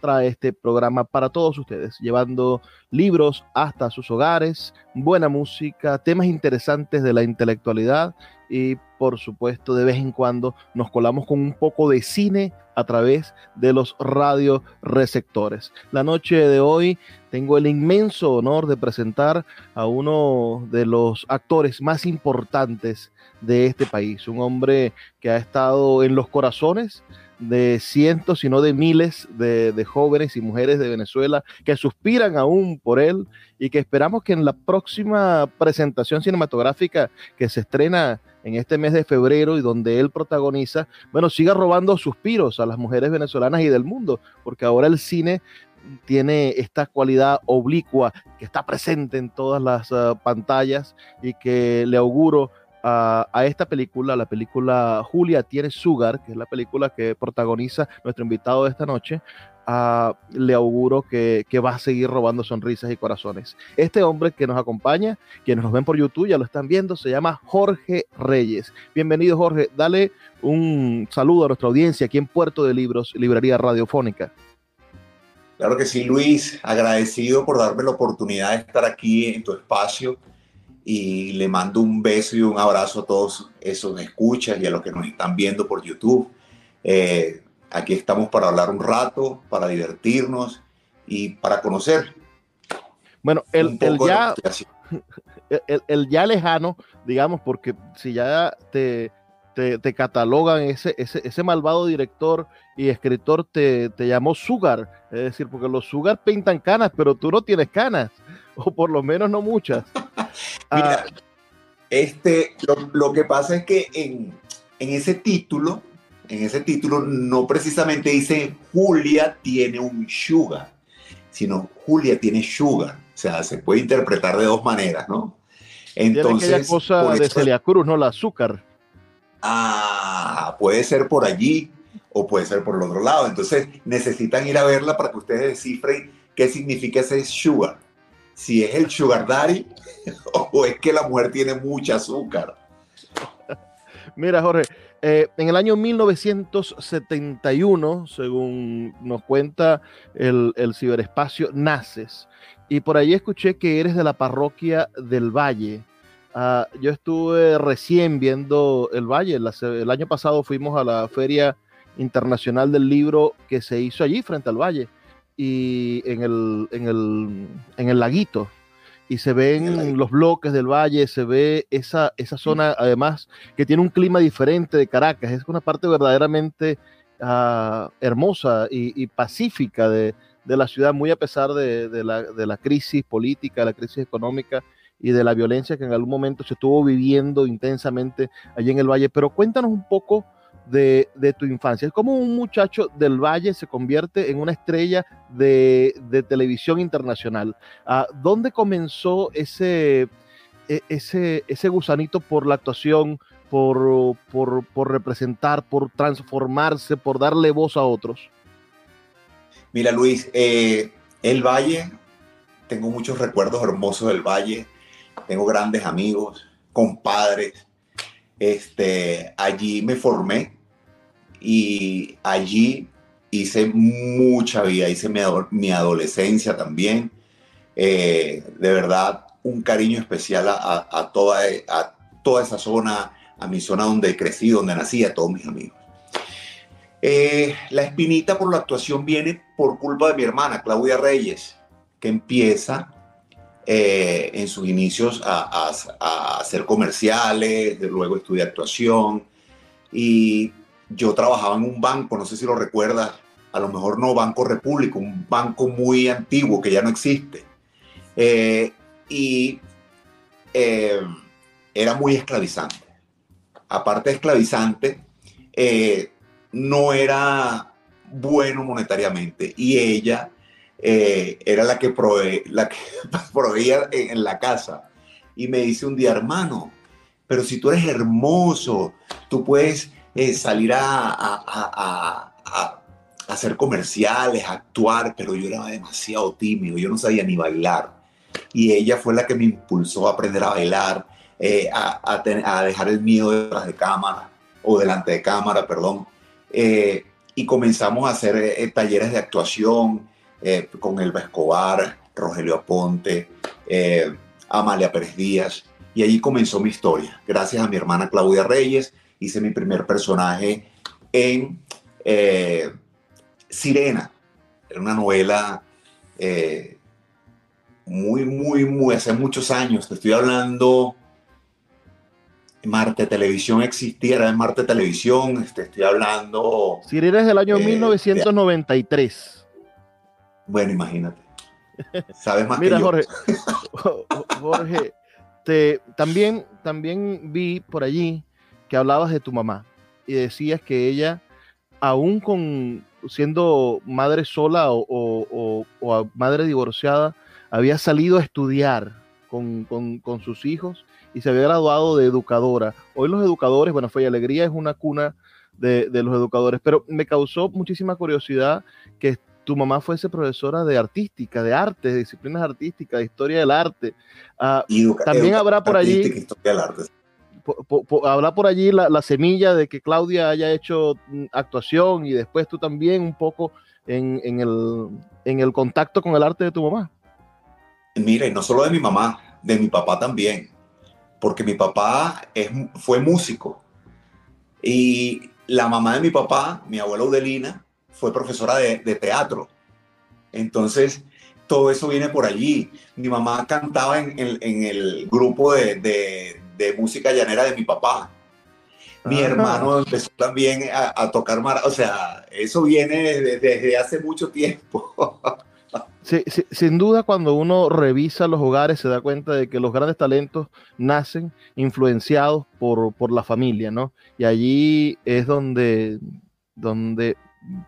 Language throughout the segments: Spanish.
trae este programa para todos ustedes, llevando libros hasta sus hogares, buena música, temas interesantes de la intelectualidad y por supuesto de vez en cuando nos colamos con un poco de cine a través de los radioreceptores. La noche de hoy tengo el inmenso honor de presentar a uno de los actores más importantes de este país, un hombre que ha estado en los corazones de cientos, sino de miles de, de, jóvenes y mujeres de Venezuela que suspiran aún por él y que esperamos que en la próxima presentación cinematográfica que se estrena en este mes de febrero y donde él protagoniza, bueno, siga robando suspiros a las mujeres venezolanas y del mundo, porque ahora el cine tiene esta cualidad oblicua que está presente en todas las uh, pantallas y que le auguro a, esta película, la película Julia tiene Sugar, que es la película que protagoniza nuestro invitado de esta noche, le auguro que, que, va a seguir robando sonrisas y corazones. Este hombre que nos acompaña, quienes nos ven por YouTube, ya lo están viendo, se llama Jorge Reyes. Bienvenido Jorge, dale un saludo a nuestra audiencia aquí en Puerto de Libros, Librería Radiofónica. Claro que sí, Luis, agradecido por darme la oportunidad de estar aquí en tu espacio y le mando un beso y un abrazo a todos esos escuchas y a los que nos están viendo por YouTube. Eh, aquí estamos para hablar un rato, para divertirnos y para conocer. Bueno, el, el ya, el, el, ya lejano, digamos, porque si ya te, te, te catalogan ese, ese, ese, malvado director y escritor te, te llamó Sugar, es decir, porque los Sugar pintan canas, pero tú no tienes canas, o por lo menos no muchas. Mira, ah, este, lo, lo, que pasa es que en, en ese título, en ese título no precisamente dice Julia tiene un sugar, sino Julia tiene sugar. O sea, se puede interpretar de dos maneras, ¿no? Entonces, tiene aquella cosa de Celia Cruz, ¿no? La azúcar. Ah, puede ser por allí o puede ser por el otro lado. Entonces necesitan ir a verla para que ustedes descifren qué significa ese sugar. Si es el sugar daddy o es que la mujer tiene mucha azúcar. Mira, Jorge, eh, en el año 1971, según nos cuenta el, el ciberespacio, naces. Y por ahí escuché que eres de la parroquia del Valle. Uh, yo estuve recién viendo el Valle. El año pasado fuimos a la Feria Internacional del Libro que se hizo allí frente al Valle y en el, en el, en el laguito. Y se ven los bloques del valle, se ve esa, esa zona, además, que tiene un clima diferente de Caracas. Es una parte verdaderamente uh, hermosa y, y pacífica de, de, la ciudad, muy a pesar de, de, la, de la crisis política, la crisis económica y de la violencia que en algún momento se estuvo viviendo intensamente allí en el Valle. Pero cuéntanos un poco de, tu infancia. Es como un muchacho del Valle se convierte en una estrella de, de televisión internacional. ¿A ¿Dónde comenzó ese, e, ese, ese gusanito por la actuación, por, por, por representar, por transformarse, por darle voz a otros? Mira, Luis, eh, el Valle, tengo muchos recuerdos hermosos del Valle tengo grandes amigos, compadres. Este, allí me formé, y allí hice mucha vida, hice mi, adolescencia también. Eh, de verdad, un cariño especial a, toda, a toda esa zona, a mi zona donde crecí, donde nací, a todos mis amigos. Eh, la espinita por la actuación viene por culpa de mi hermana, Claudia Reyes, que empieza eh, en sus inicios a, hacer comerciales, luego estudia actuación. Y yo trabajaba en un banco, no sé si lo recuerdas, a lo mejor no Banco República, un banco muy antiguo que ya no existe. Eh, y era muy esclavizante. Aparte de esclavizante, no era bueno monetariamente y ella eh, era la que, la que proveía en, la casa. Y me dice un día, hermano, pero si tú eres hermoso, tú puedes eh, salir a, hacer comerciales, actuar, pero yo era demasiado tímido, yo no sabía ni bailar. Y ella fue la que me impulsó a aprender a bailar, eh, a, dejar el miedo detrás de cámara, o delante de cámara, perdón. Eh, y comenzamos a hacer eh, talleres de actuación con Elba Escobar, Rogelio Aponte, Amalia Pérez Díaz. Y allí comenzó mi historia. Gracias a mi hermana Claudia Reyes, hice mi primer personaje en Sirena. Era una novela muy, muy, muy, hace muchos años. Te estoy hablando Marte Televisión existiera en Marte Televisión, este, estoy hablando... Sirena es del año 1993. Eh, bueno, imagínate. Sabes más Mira, que Jorge, Jorge, te, también, también vi por allí que hablabas de tu mamá y decías que ella, aún con siendo madre sola o, madre divorciada, había salido a estudiar con, con sus hijos y se había graduado de educadora. Hoy los educadores, bueno, Fe Alegría es una cuna de, los educadores, pero me causó muchísima curiosidad que tu mamá fuese profesora de artística, de arte, de disciplinas artísticas, de historia del arte. Ah, también habrá por allí... habrá por allí la, semilla de que Claudia haya hecho mm, actuación y después tú también un poco en, el, en el contacto con el arte de tu mamá. Mire, no solo de mi mamá, de mi papá también porque mi papá es, fue músico y la mamá de mi papá, mi abuela Udelina, fue profesora de, teatro. Entonces, todo eso viene por allí. Mi mamá cantaba en, el grupo de, música llanera de mi papá. Mi ah. hermano empezó también a, tocar, mar o sea, eso viene desde hace mucho tiempo. sin duda, cuando uno revisa los hogares, se da cuenta de que los grandes talentos nacen influenciados por, la familia, ¿no? Y allí es donde, donde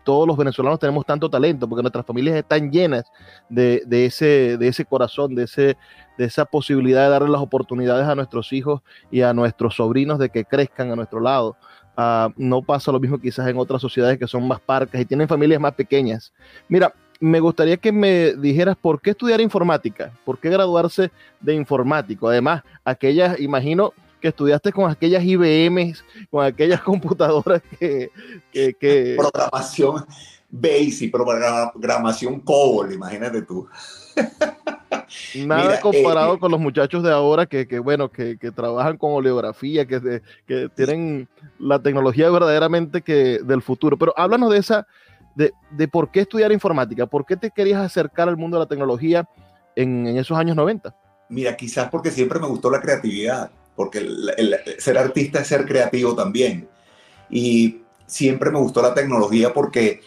todos los venezolanos tenemos tanto talento, porque nuestras familias están llenas de, ese, de ese corazón, de, ese, de esa posibilidad de darle las oportunidades a nuestros hijos y a nuestros sobrinos de que crezcan a nuestro lado. Ah, no pasa lo mismo quizás en otras sociedades que son más parcas y tienen familias más pequeñas. Mira, me gustaría que me dijeras por qué estudiar informática, por qué graduarse de informático. Además, aquellas, imagino que estudiaste con aquellas IBM, con aquellas computadoras que... Programación BASIC, programación COBOL, imagínate tú. Nada comparado eh, con los muchachos de ahora que, bueno, que, trabajan con oleografía, que, que tienen la tecnología verdaderamente que del futuro. Pero háblanos de esa, de, por qué estudiar informática, por qué te querías acercar al mundo de la tecnología en, esos años 90. Mira, quizás porque siempre me gustó la creatividad, porque el, ser artista es ser creativo también. Y siempre me gustó la tecnología porque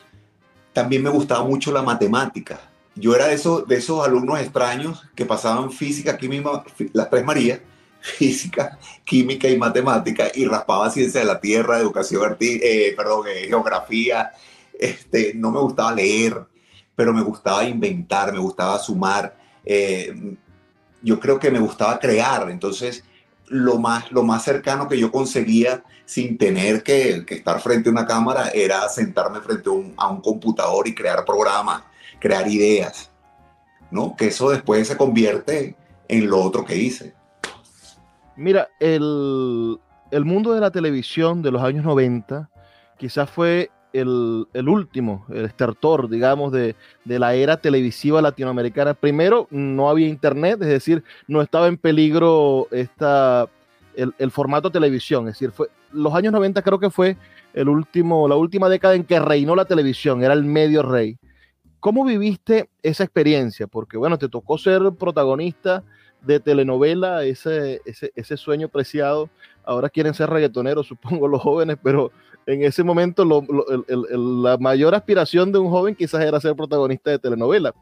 también me gustaba mucho la matemática. Yo era de esos, de esos alumnos extraños que pasaban física, química, las tres Marías, física, química y matemática, y raspaba ciencia de la tierra, educación, eh, eh, geografía, este, no me gustaba leer, pero me gustaba inventar, me gustaba sumar. Eh, yo creo que me gustaba crear. Entonces, lo más, lo más cercano que yo conseguía sin tener que, estar frente a una cámara era sentarme frente a un, computador y crear programas, crear ideas. ¿no? Que eso después se convierte en lo otro que hice. Mira, el, el mundo de la televisión de los años 90 quizás fue el, último, el estertor, digamos, de, la era televisiva latinoamericana. Primero, no había internet, es decir, no estaba en peligro esta, el, formato televisión. Es decir, fue, los años 90 creo que fue el último, la última década en que reinó la televisión, era el medio rey. ¿Cómo viviste esa experiencia? Porque, bueno, te tocó ser protagonista de telenovela, ese, ese, ese sueño preciado. Ahora quieren ser reggaetoneros, supongo, los jóvenes, pero en ese momento la mayor aspiración de un joven quizás era ser protagonista de telenovela.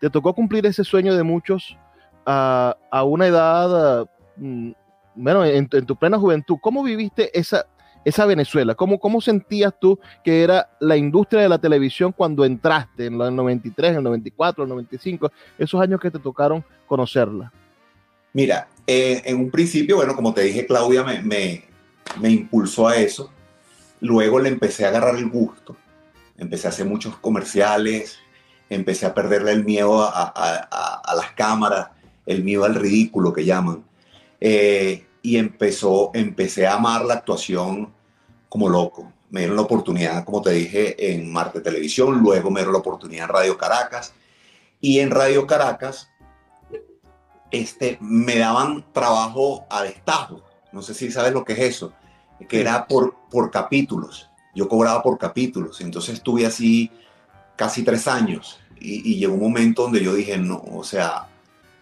Te tocó cumplir ese sueño de muchos a, una edad, mm, bueno, en, tu plena juventud. ¿Cómo viviste esa, esa Venezuela? ¿Cómo, ¿Cómo sentías tú que era la industria de la televisión cuando entraste en el 93, en el 94, el 95, esos años que te tocaron conocerla? Mira, eh, en un principio, bueno, como te dije, Claudia me, me, me impulsó a eso Luego le empecé a agarrar el gusto, empecé a hacer muchos comerciales, empecé a perderle el miedo a, las cámaras, el miedo al ridículo que llaman. Eh, y empezó, empecé a amar la actuación como loco. Me dieron la oportunidad, como te dije, en Marte Televisión, luego me dieron la oportunidad en Radio Caracas. Y en Radio Caracas este, me daban trabajo a destajo. No sé si sabes lo que es eso que era por, por capítulos. Yo cobraba por capítulos. Entonces estuve así casi tres años y, llegó un momento donde yo dije, no, o sea,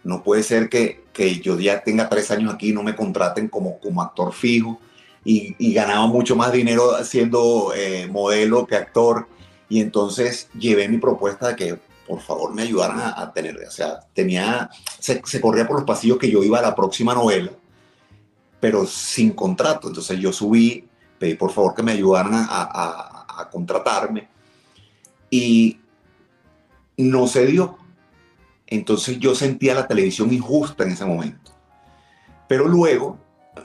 no puede ser que, que yo ya tenga tres años aquí y no me contraten como, como actor fijo y, y ganaba mucho más dinero siendo eh, modelo que actor. Y entonces llevé mi propuesta de que por favor me ayudaran a, tener, o sea, tenía, se, se, corría por los pasillos que yo iba a la próxima novela pero sin contrato. Entonces yo subí, pedí por favor que me ayudaran a, contratarme y no se dio. Entonces yo sentía la televisión injusta en ese momento. Pero luego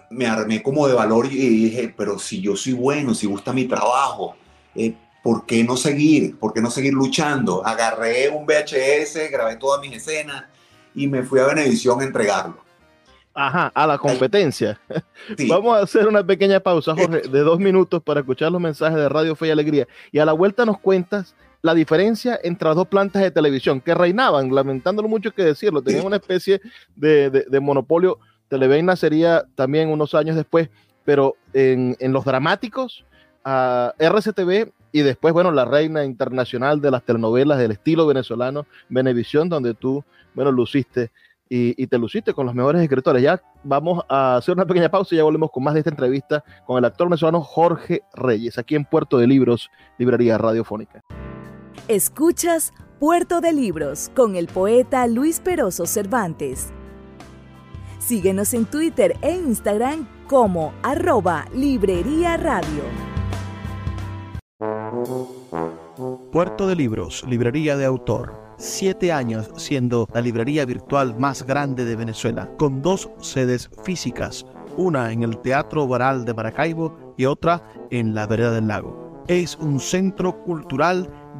me armé como de valor y dije, pero si yo soy bueno, si gusta mi trabajo, eh, ¿por qué no seguir? ¿Por qué no seguir luchando? Agarré un VHS, grabé todas mis escenas y me fui a Venevisión a entregarlo. Ajá, a la competencia. Vamos a hacer una pequeña pausa, Jorge, de dos minutos para escuchar los mensajes de Radio Fe y Alegría. Y a la vuelta nos cuentas la diferencia entre las dos plantas de televisión que reinaban, lamentándolo mucho que decirlo, tenían una especie de, de, monopolio. Televeina sería también unos años después, pero en, en los dramáticos, a RCTV y después, bueno, la reina internacional de las telenovelas del estilo venezolano, Venevisión, donde tú, bueno, luciste y, te luciste con los mejores escritores. Ya vamos a hacer una pequeña pausa y ya volvemos con más de esta entrevista con el actor venezolano Jorge Reyes, aquí en Puerto de Libros, Librería Radiofónica. Escuchas Puerto de Libros con el poeta Luis Peroso Cervantes. Síguenos en Twitter e Instagram como arroba Librería Radio. Puerto de Libros, Librería de Autor siete años siendo la librería virtual más grande de Venezuela, con dos sedes físicas, una en el Teatro Baral de Maracaibo y otra en la Vereda del Lago. Es un centro cultural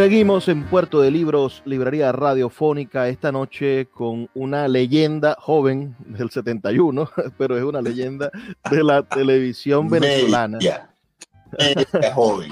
Seguimos en Puerto de Libros, Librería Radiofónica, esta noche con una leyenda joven del 71, pero es una leyenda de la televisión venezolana. joven.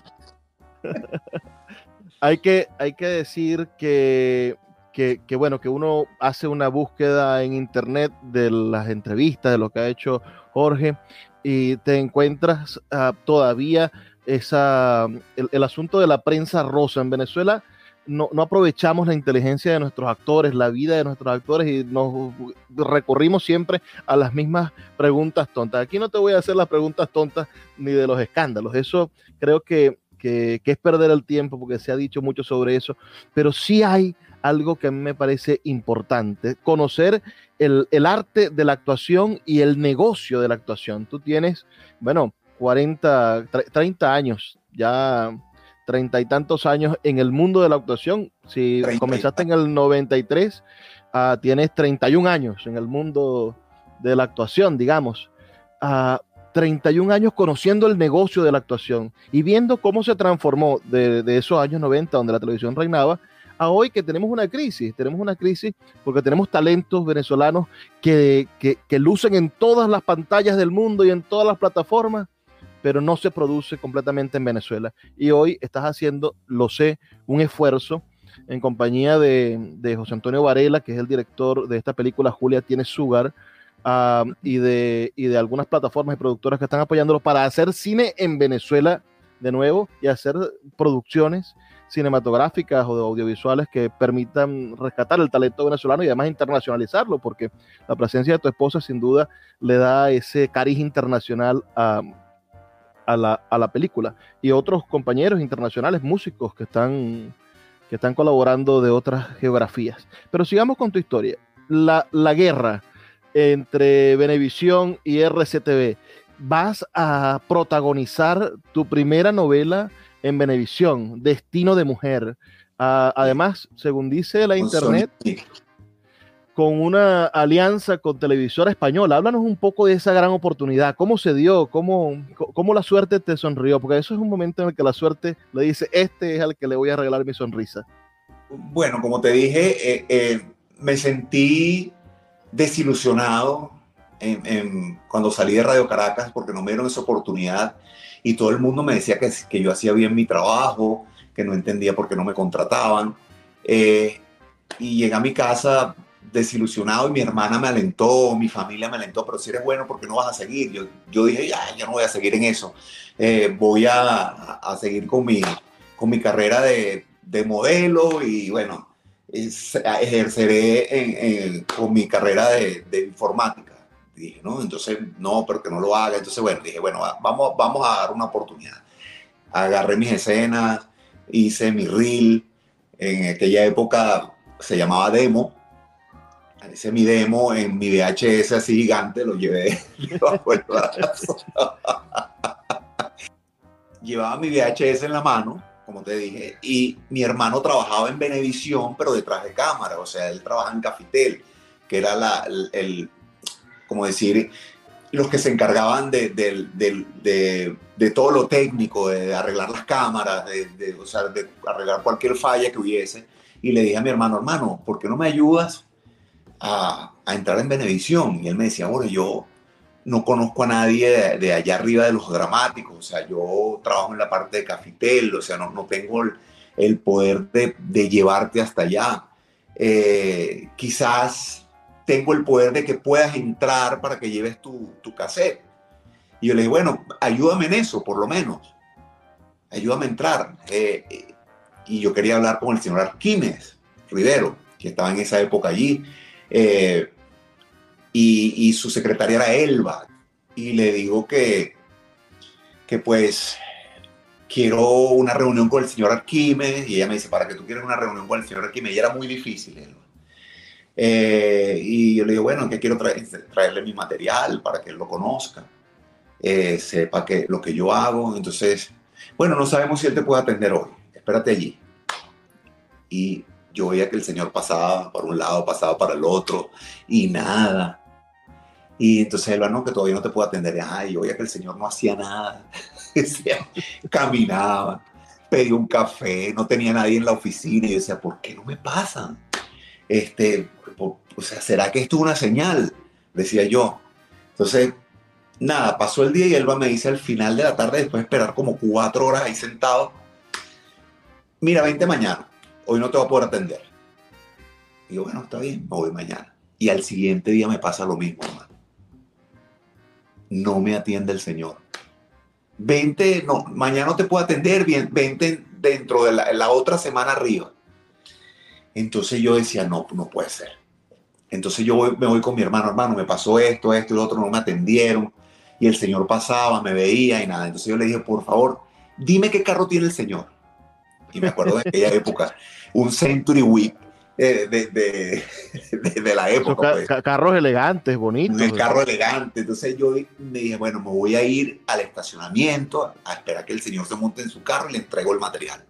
hay que, hay que decir que, que, bueno, que uno hace una búsqueda en internet de las entrevistas, de lo que ha hecho Jorge, y te encuentras ah, todavía esa, el, asunto de la prensa rosa en Venezuela. no, aprovechamos la inteligencia de nuestros actores, la vida de nuestros actores y nos recurrimos siempre a las mismas preguntas tontas. Aquí no te voy a hacer las preguntas tontas ni de los escándalos. Eso creo que, que es perder el tiempo porque se ha dicho mucho sobre eso, pero sí hay algo que a mí me parece importante, conocer el, arte de la actuación y el negocio de la actuación. Tú tienes, bueno, 40, 30 años, ya treinta y tantos años en el mundo de la actuación. Si comenzaste en el 93, uh, tienes 31 años en el mundo de la actuación, digamos. Uh, 31 años conociendo el negocio de la actuación y viendo cómo se transformó de, de esos años 90, donde la televisión reinaba, a hoy que tenemos una crisis. Tenemos una crisis porque tenemos talentos venezolanos que, que, lucen en todas las pantallas del mundo y en todas las plataformas, pero no se produce completamente en Venezuela. Y hoy estás haciendo, lo sé, un esfuerzo en compañía de, de José Antonio Varela, que es el director de esta película Julia tiene Sugar, ah, y, de, y de algunas plataformas y productoras que están apoyándolo para hacer cine en Venezuela de nuevo y hacer producciones cinematográficas o de audiovisuales que permitan rescatar el talento venezolano y además internacionalizarlo, porque la presencia de tu esposa sin duda le da ese cariz internacional a, la, película. Y otros compañeros internacionales, músicos que están, que están colaborando de otras geografías. Pero sigamos con tu historia. La, la guerra entre Venevisión y RCTV. Vas a protagonizar tu primera novela en Venevisión, Destino de Mujer. Ah, además, según dice la internet, con una alianza con Televisora Española. Háblanos un poco de esa gran oportunidad. ¿Cómo se dio? ¿Cómo, ¿Cómo la suerte te sonrió? Porque eso es un momento en el que la suerte le dice, este es al que le voy a regalar mi sonrisa. Bueno, como te dije, eh, eh, me sentí desilusionado cuando salí de Radio Caracas porque no me dieron esa oportunidad y todo el mundo me decía que, que yo hacía bien mi trabajo, que no entendía por qué no me contrataban. Eh, y llegué a mi casa desilusionado y mi hermana me alentó, mi familia me alentó, pero si eres bueno, ¿por qué no vas a seguir? Yo, yo dije, ya, yo no voy a seguir en eso. Eh, voy a, a, seguir con mi, con mi carrera de, de modelo y bueno, ejerceré con mi carrera de, de informática dije, no, entonces, no, pero que no lo haga. Entonces, bueno, dije, bueno, vamos, vamos a dar una oportunidad. Agarré mis escenas, hice mi reel. En aquella época se llamaba demo. Hice mi demo en mi VHS así gigante, lo llevé Llevaba mi VHS en la mano, como te dije, y mi hermano trabajaba en Benevisión, pero detrás de cámara, o sea, él trabajaba en Cafitel, que era la, el, como decir, los que se encargaban de, de, todo lo técnico, de arreglar las cámaras, de, o sea, de arreglar cualquier falla que hubiese. Y le dije a mi hermano, hermano, ¿por qué no me ayudas a, a entrar en Benevisión? Y él me decía, bueno, yo no conozco a nadie de, allá arriba de los dramáticos, o sea, yo trabajo en la parte de Cafitel, o sea, no, no tengo el, poder de, llevarte hasta allá. Eh, quizás tengo el poder de que puedas entrar para que lleves tu, tu cassette. Y yo le dije, bueno, ayúdame en eso, por lo menos. Ayúdame a entrar. Eh, y yo quería hablar con el señor Arquímedes Rivero, que estaba en esa época allí. Eh, y, su secretaria era Elba. Y le digo que, que pues quiero una reunión con el señor Arquímedes. Y ella me dice, ¿para que tú quieres una reunión con el señor Arquímedes? Y era muy difícil, Elba. Eh, y yo le digo, bueno, que quiero traerle mi material para que él lo conozca, eh, sepa que, lo que yo hago. Entonces, bueno, no sabemos si él te puede atender hoy, espérate allí. Y yo veía que el Señor pasaba por un lado, pasaba para el otro, y nada. Y entonces él no, que todavía no te puedo atender. Ay, yo veía que el Señor no hacía nada. Caminaba, pedía un café, no tenía nadie en la oficina. Y yo decía, ¿por qué no me pasan? Este, o sea, ¿será que esto es una señal? Decía yo. Entonces, nada, pasó el día y Elba me dice al final de la tarde, después de esperar como cuatro horas ahí sentado, mira, vente mañana, hoy no te voy a poder atender. Y yo, bueno, está bien, me voy mañana. Y al siguiente día me pasa lo mismo, hermano. No me atiende el Señor. Vente, no, mañana no te puedo atender, bien, vente dentro de la, la otra semana arriba. Entonces yo decía, no, no puede ser. Entonces yo me voy con mi hermano, hermano, me pasó esto, esto y lo otro, no me atendieron. Y el señor pasaba, me veía y nada. Entonces yo le dije, por favor, dime qué carro tiene el señor. Y me acuerdo de aquella época, un Century Whip eh, de, de, de, la época. Pues. carros elegantes, bonitos. Un carro elegante. Entonces yo me dije, bueno, me voy a ir al estacionamiento a esperar que el señor se monte en su carro y le entrego el material.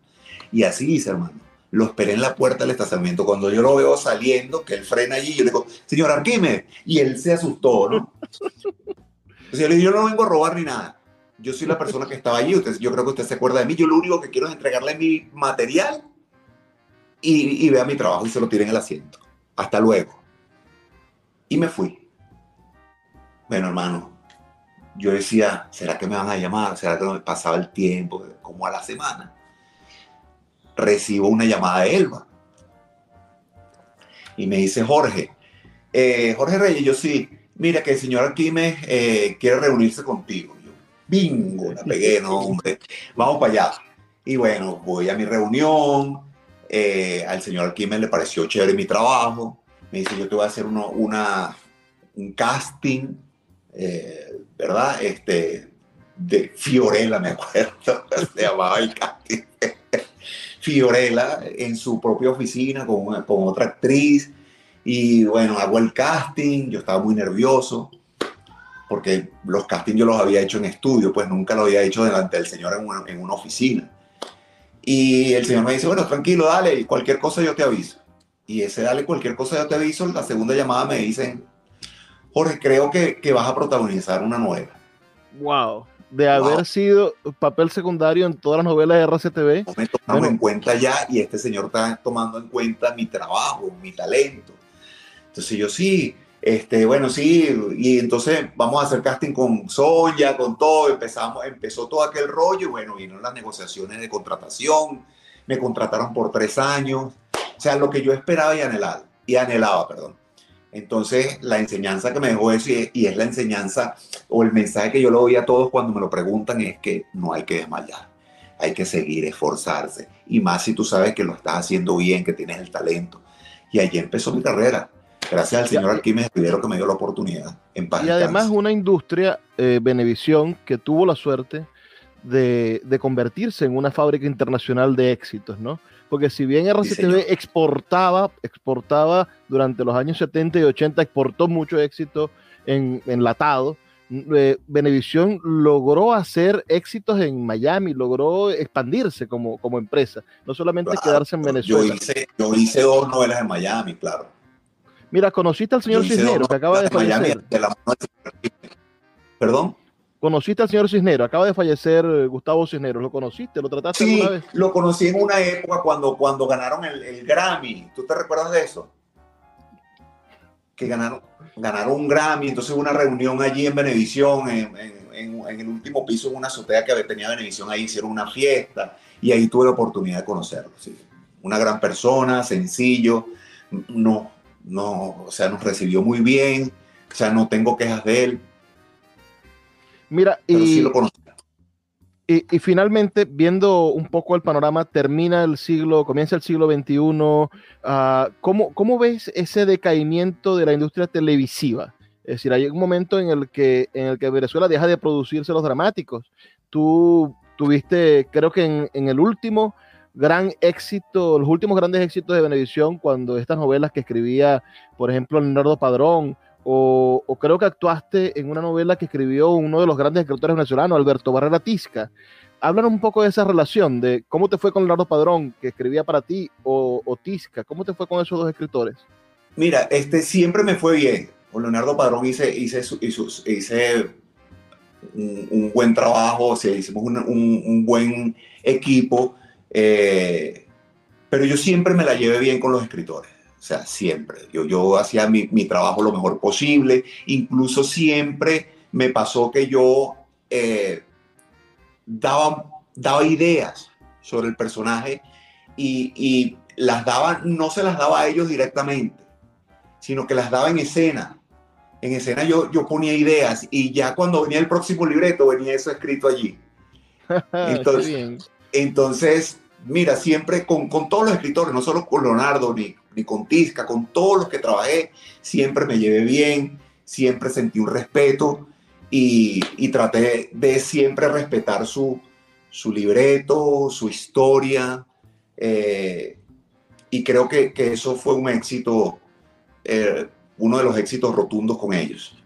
Y así hice, hermano. Lo esperé en la puerta del estacionamiento. Cuando yo lo veo saliendo, que él frena allí, yo le digo, señor Arquímedes. Y él se asustó, ¿no? Entonces yo le digo, yo no vengo a robar ni nada. Yo soy la persona que estaba allí. Yo creo que usted se acuerda de mí. Yo lo único que quiero es entregarle mi material y, vea mi trabajo y se lo tire en el asiento. Hasta luego. Y me fui. Bueno, hermano, yo decía, ¿será que me van a llamar? ¿Será que me pasaba el tiempo? Como a la semana. Recibo una llamada de Elba. Y me dice, Jorge, eh, Jorge Reyes, yo sí, mira que el señor Arquímedes eh, quiere reunirse contigo. Bingo, la pegué, no, hombre, vamos para allá. Y bueno, voy a mi reunión, eh, al señor Arquímedes le pareció chévere mi trabajo, me dice, yo te voy a hacer una, un casting, eh, ¿verdad? Este, de Fiorella, me acuerdo, se llamaba el casting. Fiorella en su propia oficina con, con otra actriz y bueno, hago el casting, yo estaba muy nervioso, porque los castings yo los había hecho en estudio, pues nunca lo había hecho delante del señor en una, en una oficina. Y el señor me dice, bueno, tranquilo, dale, cualquier cosa yo te aviso. Y ese dale, cualquier cosa yo te aviso, la segunda llamada me dicen, Jorge, creo que, que vas a protagonizar una novela. Wow de haber sido papel secundario en todas las novelas de RCTV. No me tomamos en cuenta ya y este señor está tomando en cuenta mi trabajo, mi talento. Entonces yo sí, este, bueno, sí, y entonces vamos a hacer casting con Soya, con todo, empezamos, empezó todo aquel rollo, y bueno, vino las negociaciones de contratación, me contrataron por tres años, o sea, lo que yo esperaba y anhelaba, y anhelaba, perdón. Entonces, la enseñanza que me dejó eso, y es la enseñanza o el mensaje que yo le doy a todos cuando me lo preguntan, es que no hay que desmayar, hay que seguir, esforzarse, y más si tú sabes que lo estás haciendo bien, que tienes el talento. Y allí empezó mi carrera Gracias al señor Arquímedes Rivero que me dio la oportunidad. En y además una industria, eh, Benevisión, que tuvo la suerte de, convertirse en una fábrica internacional de éxitos, ¿no? Porque si bien RCTV exportaba, exportaba durante los años 70 y 80, exportó mucho éxito en enlatado, eh, Benevisión logró hacer éxitos en Miami, logró expandirse como, como empresa, no solamente quedarse en Venezuela. Yo hice, yo hice dos novelas en Miami, claro. Mira, ¿conociste al señor Cisnero que acaba de fallecer? ¿Perdón? ¿Conociste al señor Cisnero? Acaba de fallecer eh, Gustavo Cisneros. ¿Lo conociste? ¿Lo trataste sí, alguna vez? lo conocí en una época cuando, cuando ganaron el, Grammy. ¿Tú te recuerdas de eso? Que ganaron, ganaron un Grammy. Entonces hubo una reunión allí en Benevisión, en, en, el último piso, en una azotea que tenía Benevisión. Ahí hicieron una fiesta y ahí tuve la oportunidad de conocerlo. Sí. Una gran persona, sencillo. No, no, o sea, nos recibió muy bien, o sea, no tengo quejas de él. Mira, y, Y, finalmente, viendo un poco el panorama, termina el siglo, comienza el siglo XXI, ah, ¿cómo, ¿cómo, ves ese decaimiento de la industria televisiva? Es decir, hay un momento en el que, en el que Venezuela deja de producirse los dramáticos. Tú tuviste, creo que en, en el último, gran éxito, los últimos grandes éxitos de Benevisión, cuando estas novelas que escribía, por ejemplo, Leonardo Padrón, o, creo que actuaste en una novela que escribió uno de los grandes escritores venezolanos, Alberto Barrera Tisca. Hablan un poco de esa relación, de cómo te fue con Leonardo Padrón, que escribía para ti, o, Tisca, ¿cómo te fue con esos dos escritores? Mira, este siempre me fue bien. Con Leonardo Padrón hice, hice, hice, un, buen trabajo, o sea, hicimos un, un buen equipo eh, pero yo siempre me la llevé bien con los escritores. O sea, siempre. Yo, yo hacía mi, mi trabajo lo mejor posible. Incluso siempre me pasó que yo eh, daba, daba ideas sobre el personaje y, y, las daba, no se las daba a ellos directamente, sino que las daba en escena. En escena yo, yo ponía ideas y ya cuando venía el próximo libreto venía eso escrito allí. Entonces, entonces, mira, siempre con, con, todos los escritores, no solo con Leonardo ni, ni con Tisca, con todos los que trabajé, siempre me llevé bien, siempre sentí un respeto y, y traté de siempre respetar su, su libreto, su historia. Eh, y creo que, que, eso fue un éxito, eh, uno de los éxitos rotundos con ellos.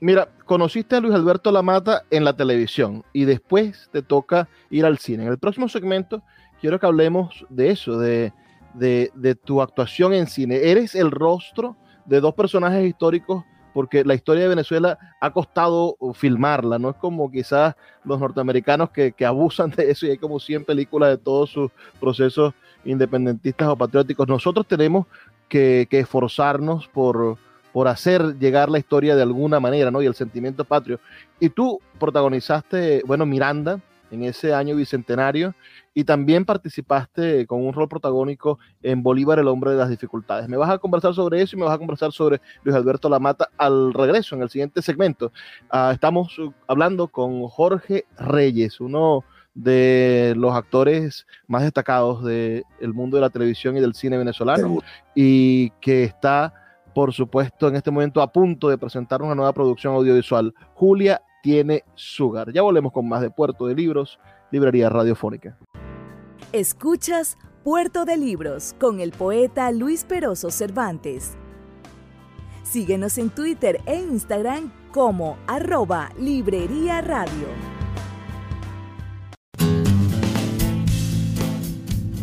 Mira, conociste a Luis Alberto Lamata en la televisión y después te toca ir al cine. En el próximo segmento quiero que hablemos de eso, de, de, tu actuación en cine. Eres el rostro de dos personajes históricos porque la historia de Venezuela ha costado filmarla, no es como quizás los norteamericanos que, abusan de eso y hay como 100 películas de todos sus procesos independentistas o patrióticos. Nosotros tenemos que esforzarnos por, por hacer llegar la historia de alguna manera, ¿no? Y el sentimiento patrio. Y tú protagonizaste, bueno, Miranda en ese año bicentenario y también participaste con un rol protagónico en Bolívar, el hombre de las dificultades. Me vas a conversar sobre eso y me vas a conversar sobre Luis Alberto Lamata al regreso, en el siguiente segmento. Uh, estamos hablando con Jorge Reyes, uno de los actores más destacados del mundo de la televisión y del cine venezolano y que está por supuesto, en este momento a punto de presentar una nueva producción audiovisual. Julia tiene Sugar. Ya volvemos con más de Puerto de Libros, Librería Radiofónica. Escuchas Puerto de Libros con el poeta Luis Peroso Cervantes. Síguenos en Twitter e Instagram como arroba Librería Radio.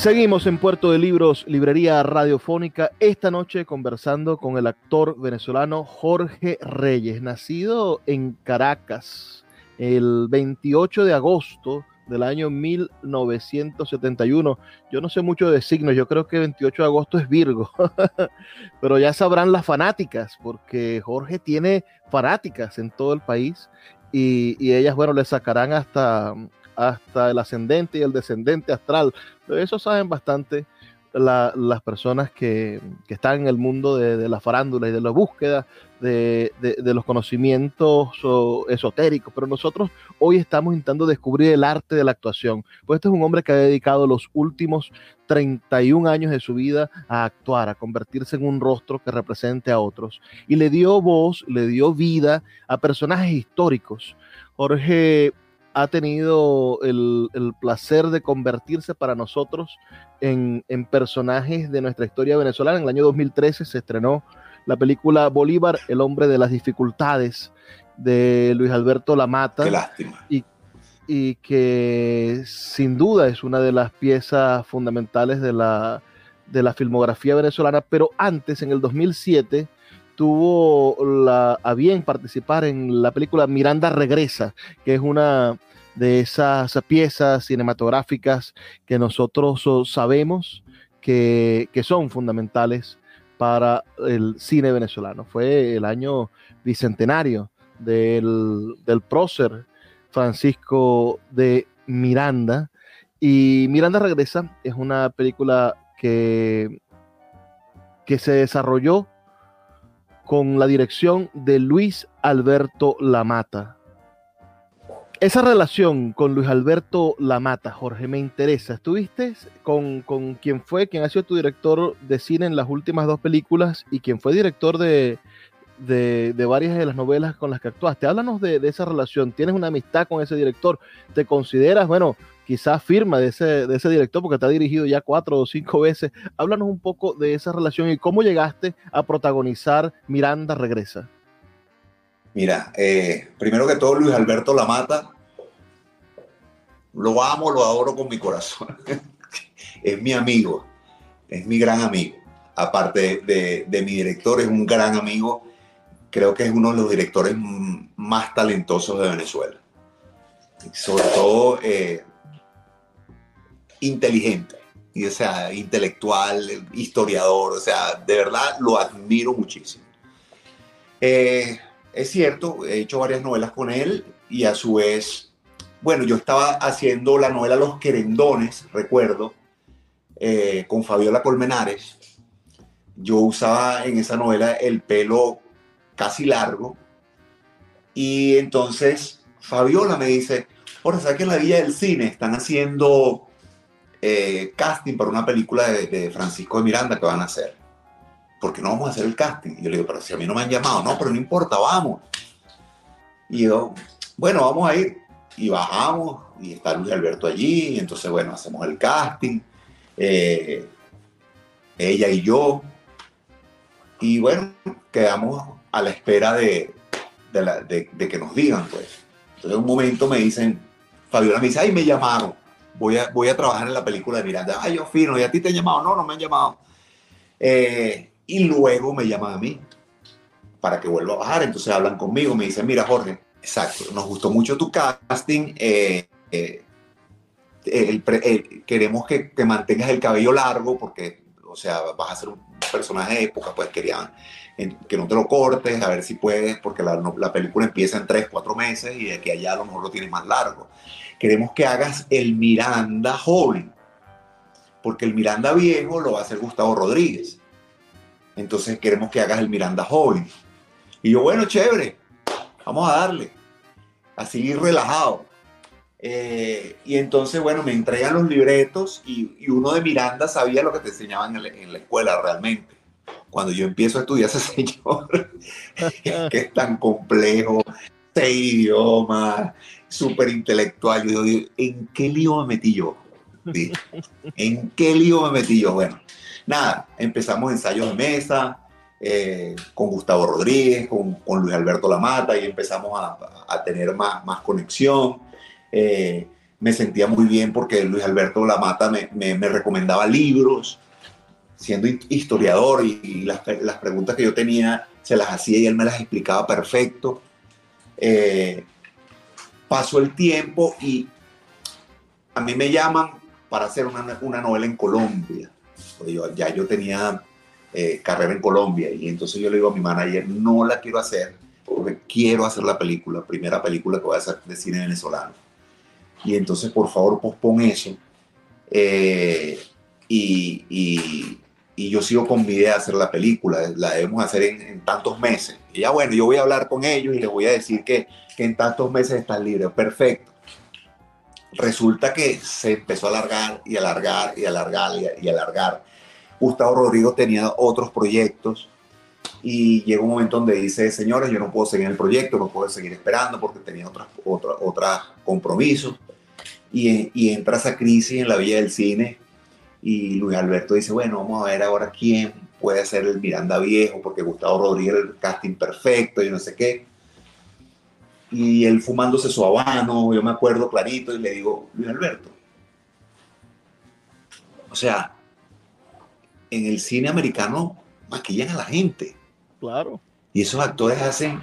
Seguimos en Puerto de Libros, Librería Radiofónica, esta noche conversando con el actor venezolano Jorge Reyes, nacido en Caracas el 28 de agosto del año 1971. Yo no sé mucho de signos, yo creo que 28 de agosto es Virgo, pero ya sabrán las fanáticas, porque Jorge tiene fanáticas en todo el país y, y ellas, bueno, le sacarán hasta hasta el ascendente y el descendente astral. Eso saben bastante la, las personas que, que, están en el mundo de, de, la farándula y de la búsqueda de, de, los conocimientos esotéricos, pero nosotros hoy estamos intentando descubrir el arte de la actuación. Pues este es un hombre que ha dedicado los últimos 31 años de su vida a actuar, a convertirse en un rostro que represente a otros. Y le dio voz, le dio vida a personajes históricos. Jorge ha tenido el, el, placer de convertirse para nosotros en, en, personajes de nuestra historia venezolana. En el año 2013 se estrenó la película Bolívar, el hombre de las dificultades, de Luis Alberto Lamata. Qué lástima. Y, y que sin duda es una de las piezas fundamentales de la, de la filmografía venezolana, pero antes, en el 2007, tuvo a bien participar en la película Miranda Regresa, que es una de esas piezas cinematográficas que nosotros sabemos que, que son fundamentales para el cine venezolano. Fue el año bicentenario del, del prócer Francisco de Miranda. Y Miranda Regresa es una película que, que se desarrolló con la dirección de Luis Alberto Lamata. Esa relación con Luis Alberto Lamata, Jorge, me interesa. ¿Estuviste con, con quien fue, quien ha sido tu director de cine en las últimas dos películas y quien fue director de, de, varias de las novelas con las que actuaste. Háblanos de, esa relación. ¿Tienes una amistad con ese director? ¿Te consideras, bueno, quizás firma de ese, de ese director porque te ha dirigido ya cuatro o cinco veces? Háblanos un poco de esa relación y cómo llegaste a protagonizar Miranda Regresa. Mira, eh, primero que todo, Luis Alberto Lamata, lo amo, lo adoro con mi corazón. es mi amigo, es mi gran amigo. Aparte de, mi director, es un gran amigo. Creo que es uno de los directores más talentosos de Venezuela. Sobre todo eh, inteligente, y, o sea, intelectual, historiador, o sea, de verdad lo admiro muchísimo. Eh, es cierto, he hecho varias novelas con él y a su vez, bueno, yo estaba haciendo la novela Los Querendones, recuerdo, eh, con Fabiola Colmenares. Yo usaba en esa novela el pelo casi largo y entonces Fabiola me dice, por ¿sabes que en la Villa del Cine están haciendo eh, casting para una película de, Francisco de Miranda que van a hacer? ¿por qué no vamos a hacer el casting? Y yo le digo, pero si a mí no me han llamado, no, pero no importa, vamos. Y yo, bueno, vamos a ir. Y bajamos, y está Luis Alberto allí, entonces, bueno, hacemos el casting, eh, ella y yo. Y bueno, quedamos a la espera de, de, que nos digan, pues. Entonces, en un momento me dicen, Fabiola me dice, ay, me llamaron, voy a, voy a trabajar en la película de Miranda. Ay, yo fino, ¿y a ti te han llamado? No, no me han llamado. Eh, y luego me llaman a mí para que vuelva a bajar. Entonces hablan conmigo, me dicen, mira Jorge, exacto, nos gustó mucho tu casting, eh, eh, queremos que, que, mantengas el cabello largo porque, o sea, vas a ser un personaje de época, pues querían que no te lo cortes, a ver si puedes, porque la, la película empieza en tres, cuatro meses y de aquí allá a lo mejor lo tienes más largo. Queremos que hagas el Miranda joven, porque el Miranda viejo lo va a hacer Gustavo Rodríguez entonces queremos que hagas el Miranda joven. Y yo, bueno, chévere, vamos a darle, así relajado. Eh, y entonces, bueno, me entregan los libretos y, uno de Miranda sabía lo que te enseñaban en la, escuela realmente. Cuando yo empiezo a estudiar ese señor, que es tan complejo, seis idiomas, súper intelectual, yo digo, ¿en qué lío me metí yo? ¿En qué lío me metí yo? Bueno, nada, empezamos ensayos de mesa eh, con Gustavo Rodríguez, con, Luis Alberto Lamata y empezamos a, tener más, más conexión. Eh, me sentía muy bien porque Luis Alberto Lamata me, me, me recomendaba libros, siendo historiador y, las, las, preguntas que yo tenía se las hacía y él me las explicaba perfecto. Eh, pasó el tiempo y a mí me llaman para hacer una, una novela en Colombia ya yo tenía eh, carrera en Colombia y entonces yo le digo a mi manager, no la quiero hacer porque quiero hacer la película, primera película que voy a hacer de cine venezolano. Y entonces por favor pospon eso. Eh, y, y, yo sigo con mi idea de hacer la película, la debemos hacer en, tantos meses. Y ya bueno, yo voy a hablar con ellos y les voy a decir que, que en tantos meses están libres. Perfecto resulta que se empezó a alargar y alargar y alargar y, alargar. Gustavo Rodrigo tenía otros proyectos y llegó un momento donde dice, señores, yo no puedo seguir el proyecto, no puedo seguir esperando porque tenía otros otra, otra compromisos. Y, y, entra esa crisis en la Villa del Cine y Luis Alberto dice, bueno, vamos a ver ahora quién puede ser el Miranda Viejo, porque Gustavo Rodríguez el casting perfecto y no sé qué y él fumándose su habano, yo me acuerdo clarito, y le digo, Luis Alberto, o sea, en el cine americano maquillan a la gente. Claro. Y esos actores hacen,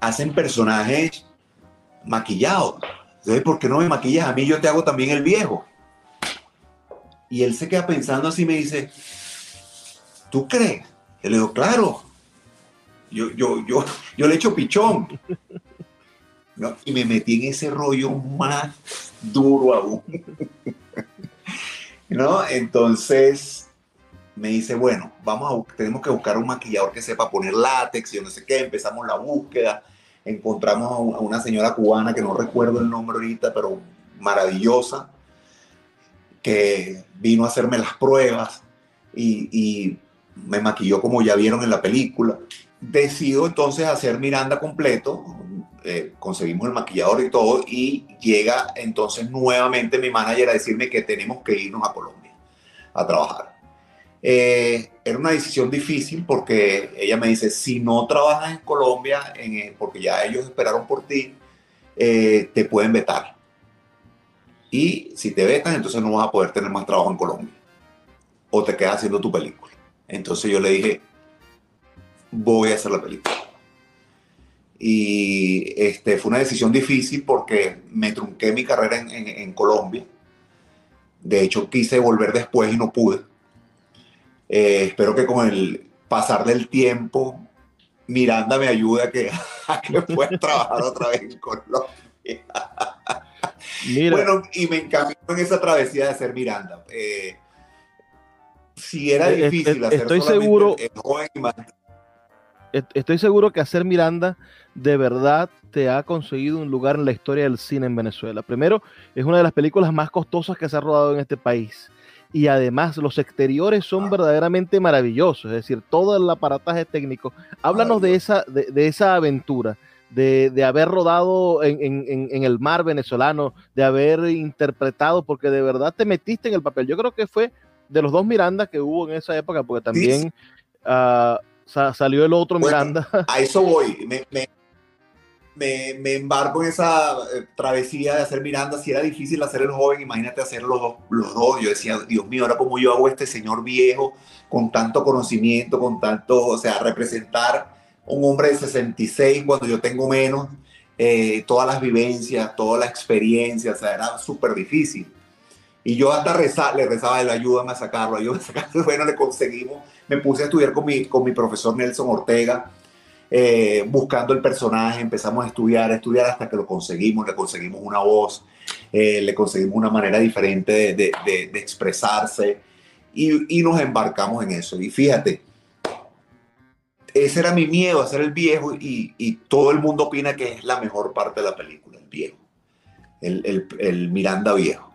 hacen personajes maquillados. Entonces, ¿por qué no me maquillas a mí? Yo te hago también el viejo. Y él se queda pensando así y me dice, ¿tú crees? Yo le digo, claro. Yo, yo, yo, yo le echo pichón. Y me metí en ese rollo más duro aún. ¿No? Entonces me dice, bueno, vamos a, tenemos que buscar un maquillador que sepa poner látex, yo no sé qué, empezamos la búsqueda, encontramos a una señora cubana que no recuerdo el nombre ahorita, pero maravillosa, que vino a hacerme las pruebas y, me maquilló como ya vieron en la película. decido entonces hacer Miranda completo, eh, conseguimos el maquillador y todo, y llega entonces nuevamente mi manager a decirme que tenemos que irnos a Colombia a trabajar. Eh, era una decisión difícil porque ella me dice, si no trabajas en Colombia, porque ya ellos esperaron por ti, eh, te pueden vetar. Y si te vetan, entonces no vas a poder tener más trabajo en Colombia. O te quedas haciendo tu película. Entonces yo le dije, voy a hacer la película. Y este, fue una decisión difícil porque me trunqué mi carrera en, en, Colombia. De hecho, quise volver después y no pude. Eh, espero que con el pasar del tiempo, Miranda me ayude a que, a que pueda trabajar otra vez en Colombia. Bueno, y me encamino en esa travesía de ser Miranda. Eh, si era eh, difícil hacer estoy seguro, el joven estoy seguro que hacer Miranda de verdad te ha conseguido un lugar en la historia del cine en Venezuela. Primero, es una de las películas más costosas que se ha rodado en este país. Y además los exteriores son ah. verdaderamente maravillosos, es decir, todo el aparataje técnico. Háblanos de esa, de, esa aventura, de, haber rodado en, el mar venezolano, de haber interpretado, porque de verdad te metiste en el papel. Yo creo que fue de los dos Miranda que hubo en esa época, porque también ah, salió el otro Miranda. A eso voy. Me, me, embarco en esa eh, travesía de hacer Miranda. Si era difícil hacer el joven, imagínate hacer los dos, los dos. Yo decía, Dios mío, ahora como yo hago este señor viejo con tanto conocimiento, con tanto, o sea, representar un hombre de 66 cuando yo tengo menos, eh, todas las vivencias, toda la experiencia, o sea, era súper difícil. Y yo hasta le rezaba, le ayúdame a sacarlo, ayúdame a sacarlo. Bueno, le conseguimos. Me puse a estudiar con mi, con mi profesor Nelson Ortega, eh, buscando el personaje. Empezamos a estudiar, a estudiar hasta que lo conseguimos. Le conseguimos una voz, eh, le conseguimos una manera diferente de, de, de expresarse y, y, nos embarcamos en eso. Y fíjate, ese era mi miedo, hacer el viejo y, todo el mundo opina que es la mejor parte de la película, el viejo, el, el, el Miranda viejo.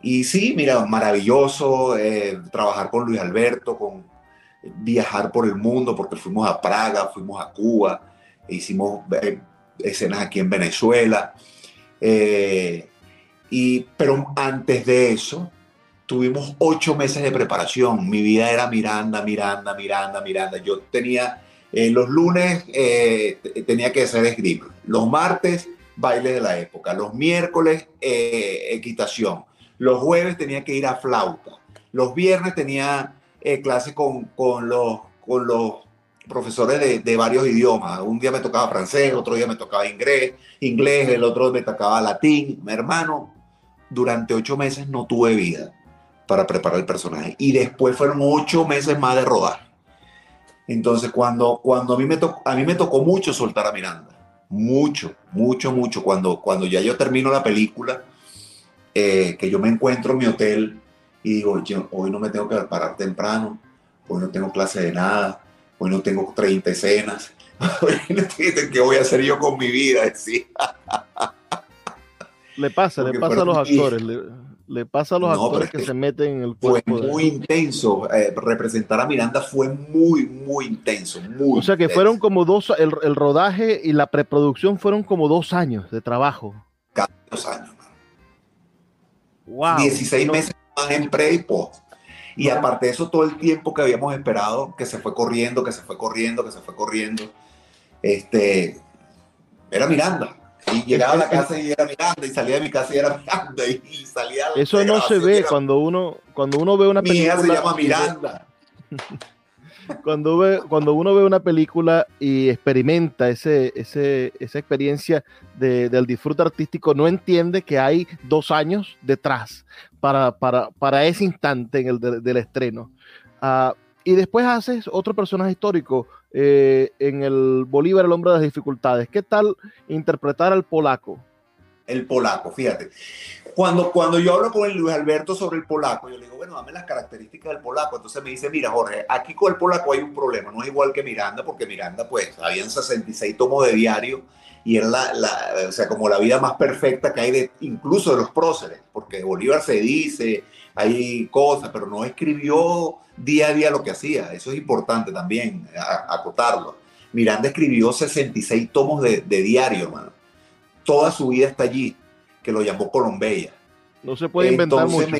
Y sí, mira, maravilloso eh, trabajar con Luis Alberto, con viajar por el mundo, porque fuimos a Praga, fuimos a Cuba, e hicimos eh, escenas aquí en Venezuela. Eh, y, pero antes de eso, tuvimos ocho meses de preparación. Mi vida era Miranda, Miranda, Miranda, Miranda. Yo tenía, los lunes tenía que hacer esgrima, los martes baile de la época, los miércoles equitación los jueves tenía que ir a flauta. Los viernes tenía eh, clase con, con, los, con los profesores de, de, varios idiomas. Un día me tocaba francés, otro día me tocaba inglés, inglés, el otro me tocaba latín. Mi hermano, durante ocho meses no tuve vida para preparar el personaje. Y después fueron ocho meses más de rodar. Entonces, cuando, cuando a, mí me tocó, a mí me tocó mucho soltar a Miranda. Mucho, mucho, mucho. Cuando, cuando ya yo termino la película, eh, que yo me encuentro en mi hotel y digo, hoy no me tengo que parar temprano, hoy no tengo clase de nada, hoy no tengo 30 escenas, ¿qué voy a hacer yo con mi vida? le pasa, le pasa a los actores, le, pasa a los actores que, se meten en el cuerpo. Fue muy intenso, eh, representar a Miranda fue muy, muy intenso. Muy o sea que fueron como dos, el, el rodaje y la preproducción fueron como dos años de trabajo. Cada dos años. 16 meses más en pre y post. Y aparte de eso, todo el tiempo que habíamos esperado, que se fue corriendo, que se fue corriendo, que se fue corriendo, este, era Miranda. Y llegaba a la casa y era Miranda, y salía de mi casa y era Miranda, y, salía... Eso no se ve cuando uno, cuando uno ve una película... Mi hija se llama Miranda. cuando, ve, cuando uno ve una película y experimenta ese, ese, esa experiencia del disfrute artístico, no entiende que hay dos años detrás para, para, para ese instante en el del estreno. Uh, y después haces otro personaje histórico eh, en el Bolívar, el hombre de las dificultades. ¿Qué tal interpretar al polaco? El polaco, fíjate. Cuando, cuando yo hablo con Luis Alberto sobre el polaco, yo le digo, bueno, dame las características del polaco. Entonces me dice, mira, Jorge, aquí con el polaco hay un problema. No es igual que Miranda, porque Miranda, pues, habían 66 tomos de diario y la, la, o sea, como la vida más perfecta que hay de, incluso de los próceres, porque Bolívar se dice, hay cosas, pero no escribió día a día lo que hacía. Eso es importante también, acotarlo. Miranda escribió 66 tomos de, diario, hermano. Toda su vida está allí, que lo llamó Colombella. No se puede inventar mucho.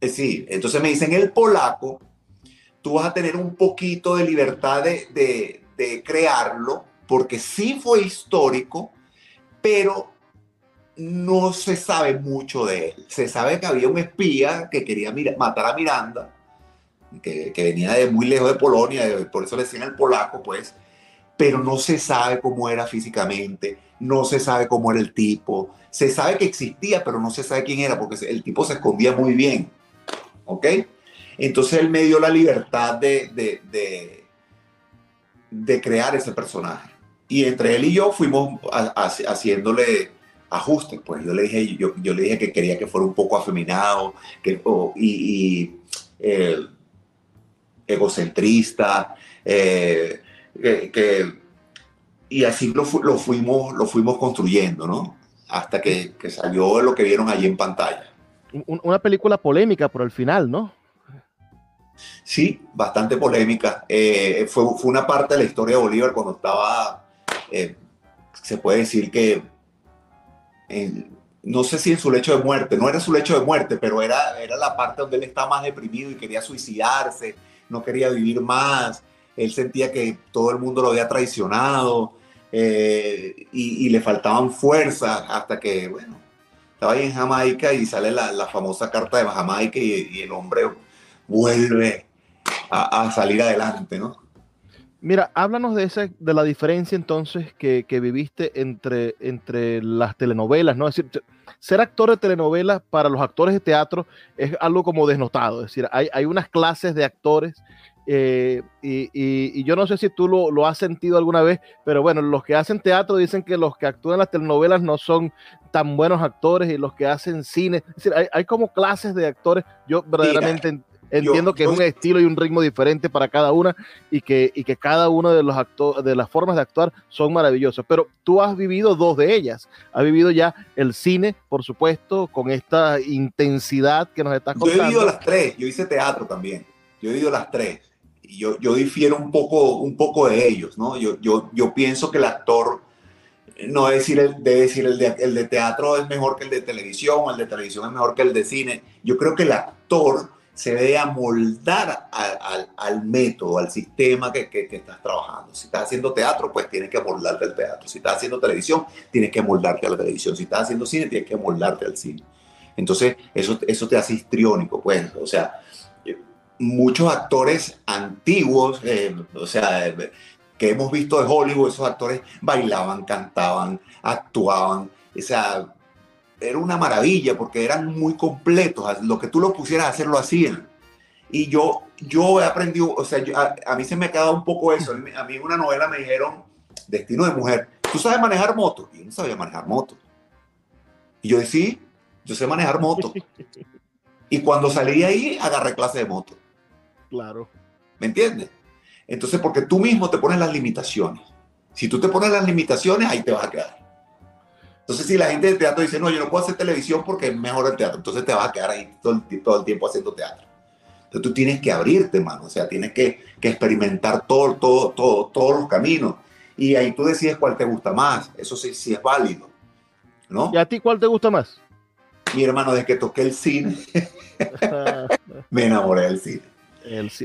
Eh, sí, entonces me dicen, el polaco, tú vas a tener un poquito de libertad de, de crearlo, porque sí fue histórico, pero no se sabe mucho de él. Se sabe que había un espía que quería matar a Miranda, que, venía de muy lejos de Polonia, por eso le decían el polaco, pues, pero no se sabe cómo era físicamente, no se sabe cómo era el tipo, se sabe que existía, pero no se sabe quién era, porque el tipo se escondía muy bien, ¿ok? Entonces él me dio la libertad de, de, de, crear ese personaje. Y entre él y yo fuimos haciéndole ajustes, pues yo le dije, yo, yo, le dije que quería que fuera un poco afeminado que, y, eh, egocentrista, eh, que, y así lo, lo, fuimos, lo fuimos construyendo, ¿no? Hasta que, que, salió lo que vieron allí en pantalla. Una película polémica por el final, ¿no? Sí, bastante polémica. Eh, fue, fue, una parte de la historia de Bolívar cuando estaba, se puede decir que no sé si en su lecho de muerte, no era su lecho de muerte, pero era, era la parte donde él estaba más deprimido y quería suicidarse, no quería vivir más, él sentía que todo el mundo lo había traicionado eh, y, le faltaban fuerzas hasta que, bueno, estaba ahí en Jamaica y sale la, famosa carta de Jamaica y, el hombre vuelve a, a salir adelante, ¿no? Mira, háblanos de esa, de la diferencia entonces que, viviste entre, entre las telenovelas, ¿no? Es decir, ser actor de telenovelas para los actores de teatro es algo como desnotado, es decir, hay, hay unas clases de actores eh, y, yo no sé si tú lo, has sentido alguna vez, pero bueno, los que hacen teatro dicen que los que actúan en las telenovelas no son tan buenos actores y los que hacen cine, es decir, hay, hay como clases de actores, yo verdaderamente... Entiendo que es un estilo y un ritmo diferente para cada una y que, y que cada una de, los de las formas de actuar son maravillosas. Pero tú has vivido dos de ellas. Has vivido ya el cine, por supuesto, con esta intensidad que nos estás contando. Yo he vivido las tres. Yo hice teatro también. Yo he vivido las tres. Y yo, yo difiero un poco, un poco de ellos, ¿no? Yo, yo, yo pienso que el actor no es decir el, debe decir el de, el de teatro es mejor que el de televisión, el de televisión es mejor que el de cine. Yo creo que el actor se debe amoldar al, al, método, al sistema que, que, estás trabajando. Si estás haciendo teatro, pues tienes que amoldarte al teatro. Si estás haciendo televisión, tienes que amoldarte a la televisión. Si estás haciendo cine, tienes que amoldarte al cine. Entonces, eso, eso te hace histriónico, pues. O sea, muchos actores antiguos, eh, o sea, que hemos visto de Hollywood, esos actores bailaban, cantaban, actuaban. O sea, era una maravilla porque eran muy completos. Lo que tú lo pusieras a hacer lo hacían. Y yo, yo he aprendido, o sea, a, mí se me ha quedado un poco eso. A mí en una novela me dijeron, Destino de Mujer, ¿tú sabes manejar moto? Y yo no sabía manejar moto. Y yo decía, sí, yo sé manejar moto. Y cuando salí de ahí, agarré clase de moto. Claro. ¿Me entiendes? Entonces, porque tú mismo te pones las limitaciones. Si tú te pones las limitaciones, ahí te vas a quedar. Entonces, si la gente de teatro dice, no, yo no puedo hacer televisión porque es mejor el teatro, entonces te vas a quedar ahí todo el, todo el tiempo haciendo teatro. Entonces tú tienes que abrirte, mano, o sea, tienes que, que, experimentar todo, todo, todo, todos los caminos. Y ahí tú decides cuál te gusta más. Eso sí, sí es válido. ¿no? ¿Y a ti cuál te gusta más? Mi hermano, desde que toqué el cine, me enamoré del cine.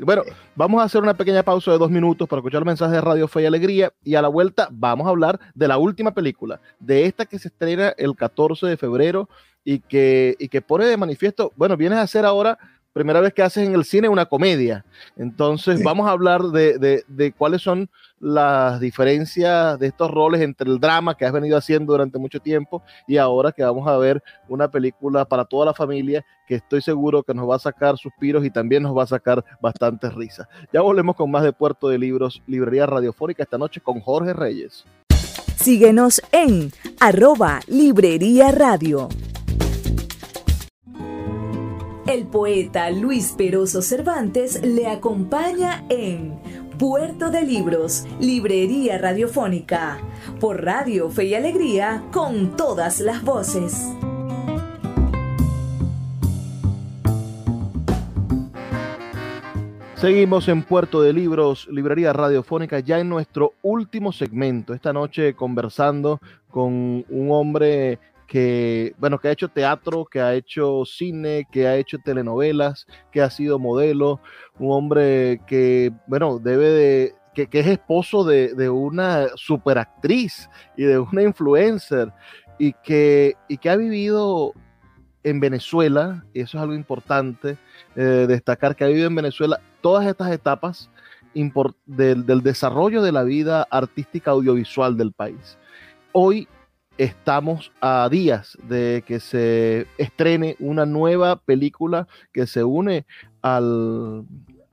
Bueno, vamos a hacer una pequeña pausa de dos minutos para escuchar el mensaje de Radio Fe y Alegría y a la vuelta vamos a hablar de la última película, de esta que se estrena el 14 de febrero y que, y que pone de manifiesto, bueno, vienes a hacer ahora primera vez que haces en el cine una comedia. Entonces vamos a hablar de, de, cuáles son las diferencias de estos roles entre el drama que has venido haciendo durante mucho tiempo y ahora que vamos a ver una película para toda la familia que estoy seguro que nos va a sacar suspiros y también nos va a sacar bastantes risas. Ya volvemos con más de Puerto de Libros, Librería Radiofónica esta noche con Jorge Reyes. Síguenos en arroba Librería Radio. El poeta Luis Peroso Cervantes le acompaña en Puerto de Libros, Librería Radiofónica, por Radio Fe y Alegría, con todas las voces. Seguimos en Puerto de Libros, Librería Radiofónica, ya en nuestro último segmento. Esta noche conversando con un hombre que, bueno, que ha hecho teatro, que ha hecho cine, que ha hecho telenovelas, que ha sido modelo, un hombre que, bueno, debe de, que, es esposo de, de, una superactriz y de una influencer y que, y que ha vivido en Venezuela, y eso es algo importante eh, destacar, que ha vivido en Venezuela todas estas etapas del, del, desarrollo de la vida artística audiovisual del país. Hoy estamos a días de que se estrene una nueva película que se une al,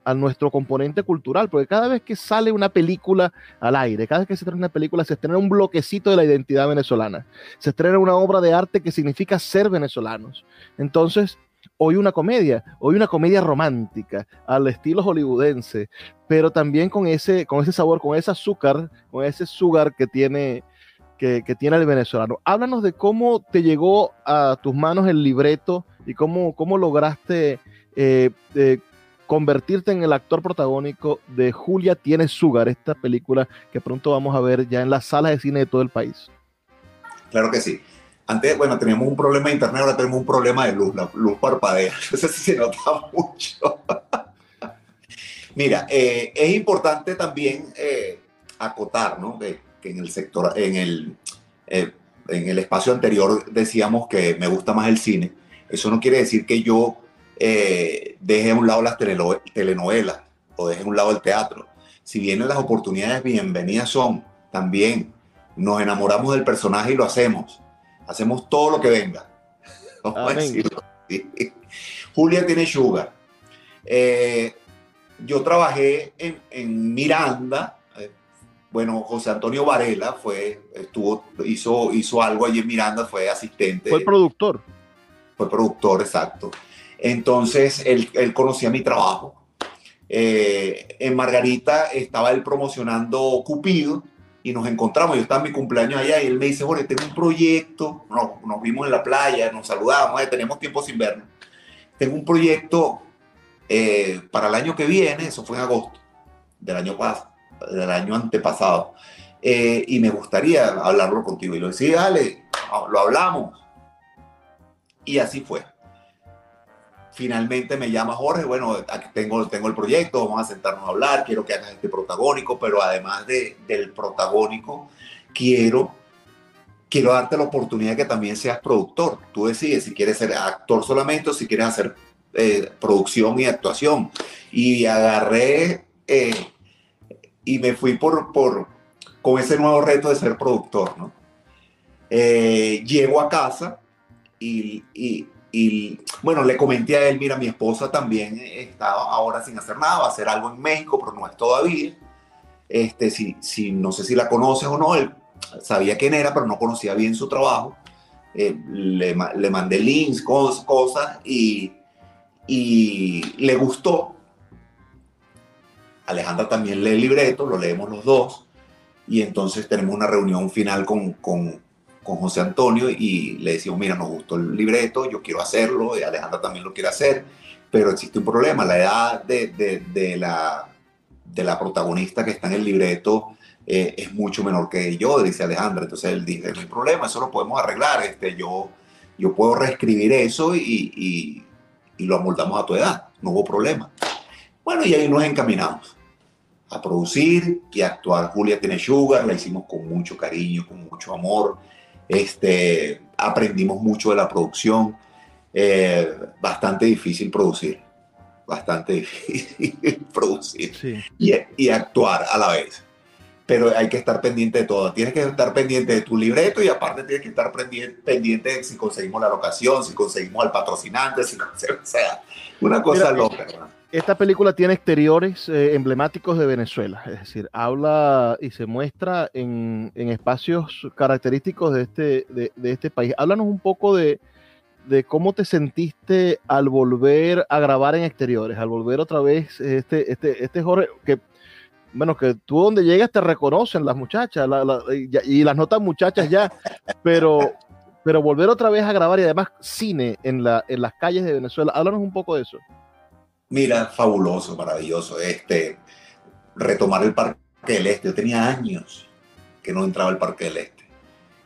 a nuestro componente cultural, porque cada vez que sale una película al aire, cada vez que se estrena una película, se estrena un bloquecito de la identidad venezolana, se estrena una obra de arte que significa ser venezolanos. Entonces, hoy una comedia, hoy una comedia romántica, al estilo hollywoodense, pero también con ese, con ese sabor, con ese azúcar, con ese sugar que tiene, que, tiene el venezolano. Háblanos de cómo te llegó a tus manos el libreto y cómo, cómo lograste eh, eh, convertirte en el actor protagónico de Julia tiene Sugar, esta película que pronto vamos a ver ya en las salas de cine de todo el país. Claro que sí. Antes, bueno, teníamos un problema de internet, ahora tenemos un problema de luz, la luz parpadea, entonces se nota mucho. Mira, eh, es importante también acotar, ¿no? Que en el sector, en el, eh, en el espacio anterior decíamos que me gusta más el cine. Eso no quiere decir que yo eh, deje a un lado las telenovelas o deje a un lado el teatro. Si vienen las oportunidades, bienvenidas son también. Nos enamoramos del personaje y lo hacemos. Hacemos todo lo que venga. Julia tiene sugar. Eh, yo trabajé en, Miranda. Eh, bueno, José Antonio Varela fue, estuvo, hizo, hizo algo allí en Miranda, fue asistente. Fue productor. Fue productor, exacto. Entonces, él, conocía mi trabajo. Eh, en Margarita estaba él promocionando Cupido y nos encontramos. Yo estaba en mi cumpleaños allá y él me dice, Jorge, tengo un proyecto. Nos, vimos en la playa, nos saludamos, tenemos tiempo sin vernos. Tengo un proyecto eh, para el año que viene, eso fue en agosto del año, del año antepasado. Eh, y me gustaría hablarlo contigo. Y lo decía, dale, lo hablamos. Y así fue finalmente me llama Jorge, bueno, aquí tengo, tengo el proyecto, vamos a sentarnos a hablar, quiero que hagas este protagónico, pero además de, del protagónico, quiero, quiero darte la oportunidad que también seas productor. Tú decides si quieres ser actor solamente o si quieres hacer eh, producción y actuación. Y agarré eh, y me fui por, por, con ese nuevo reto de ser productor, ¿no? Eh, llego a casa y, y bueno, le comenté a él, mira, mi esposa también está ahora sin hacer nada, va a hacer algo en México, pero no es todavía. Este, si, si, no sé si la conoces o no, él sabía quién era, pero no conocía bien su trabajo. Eh, le, le, mandé links, cosas, cosas y, y le gustó. Alejandra también lee el libreto, lo leemos los dos y entonces tenemos una reunión final con, con, con José Antonio y le decimos, mira, nos gustó el libreto, yo quiero hacerlo, y Alejandra también lo quiere hacer, pero existe un problema, la edad de, de, la, de la protagonista que está en el libreto eh, es mucho menor que yo, dice Alejandra, entonces él dice, no hay problema, eso lo podemos arreglar, este, yo, yo puedo reescribir eso y, y, y lo amoldamos a tu edad, no hubo problema. Bueno, y ahí nos encaminamos a producir y a actuar. Julia tiene Sugar, la hicimos con mucho cariño, con mucho amor. Este, aprendimos mucho de la producción. Eh, bastante difícil producir. Bastante difícil producir. Y, y, actuar a la vez. Pero hay que estar pendiente de todo. Tienes que estar pendiente de tu libreto y aparte tienes que estar pendiente, de si conseguimos la locación, si conseguimos al patrocinante, si o sea, una cosa loca. Esta película tiene exteriores eh, emblemáticos de Venezuela, es decir, habla y se muestra en, espacios característicos de este, de, este país. Háblanos un poco de, cómo te sentiste al volver a grabar en exteriores, al volver otra vez este, este, este Jorge, que bueno, que tú donde llegas te reconocen las muchachas y, las notas muchachas ya, pero, pero volver otra vez a grabar y además cine en, la, en las calles de Venezuela, háblanos un poco de eso. Mira, fabuloso, maravilloso. Este, retomar el Parque del Este. Yo tenía años que no entraba al Parque del Este.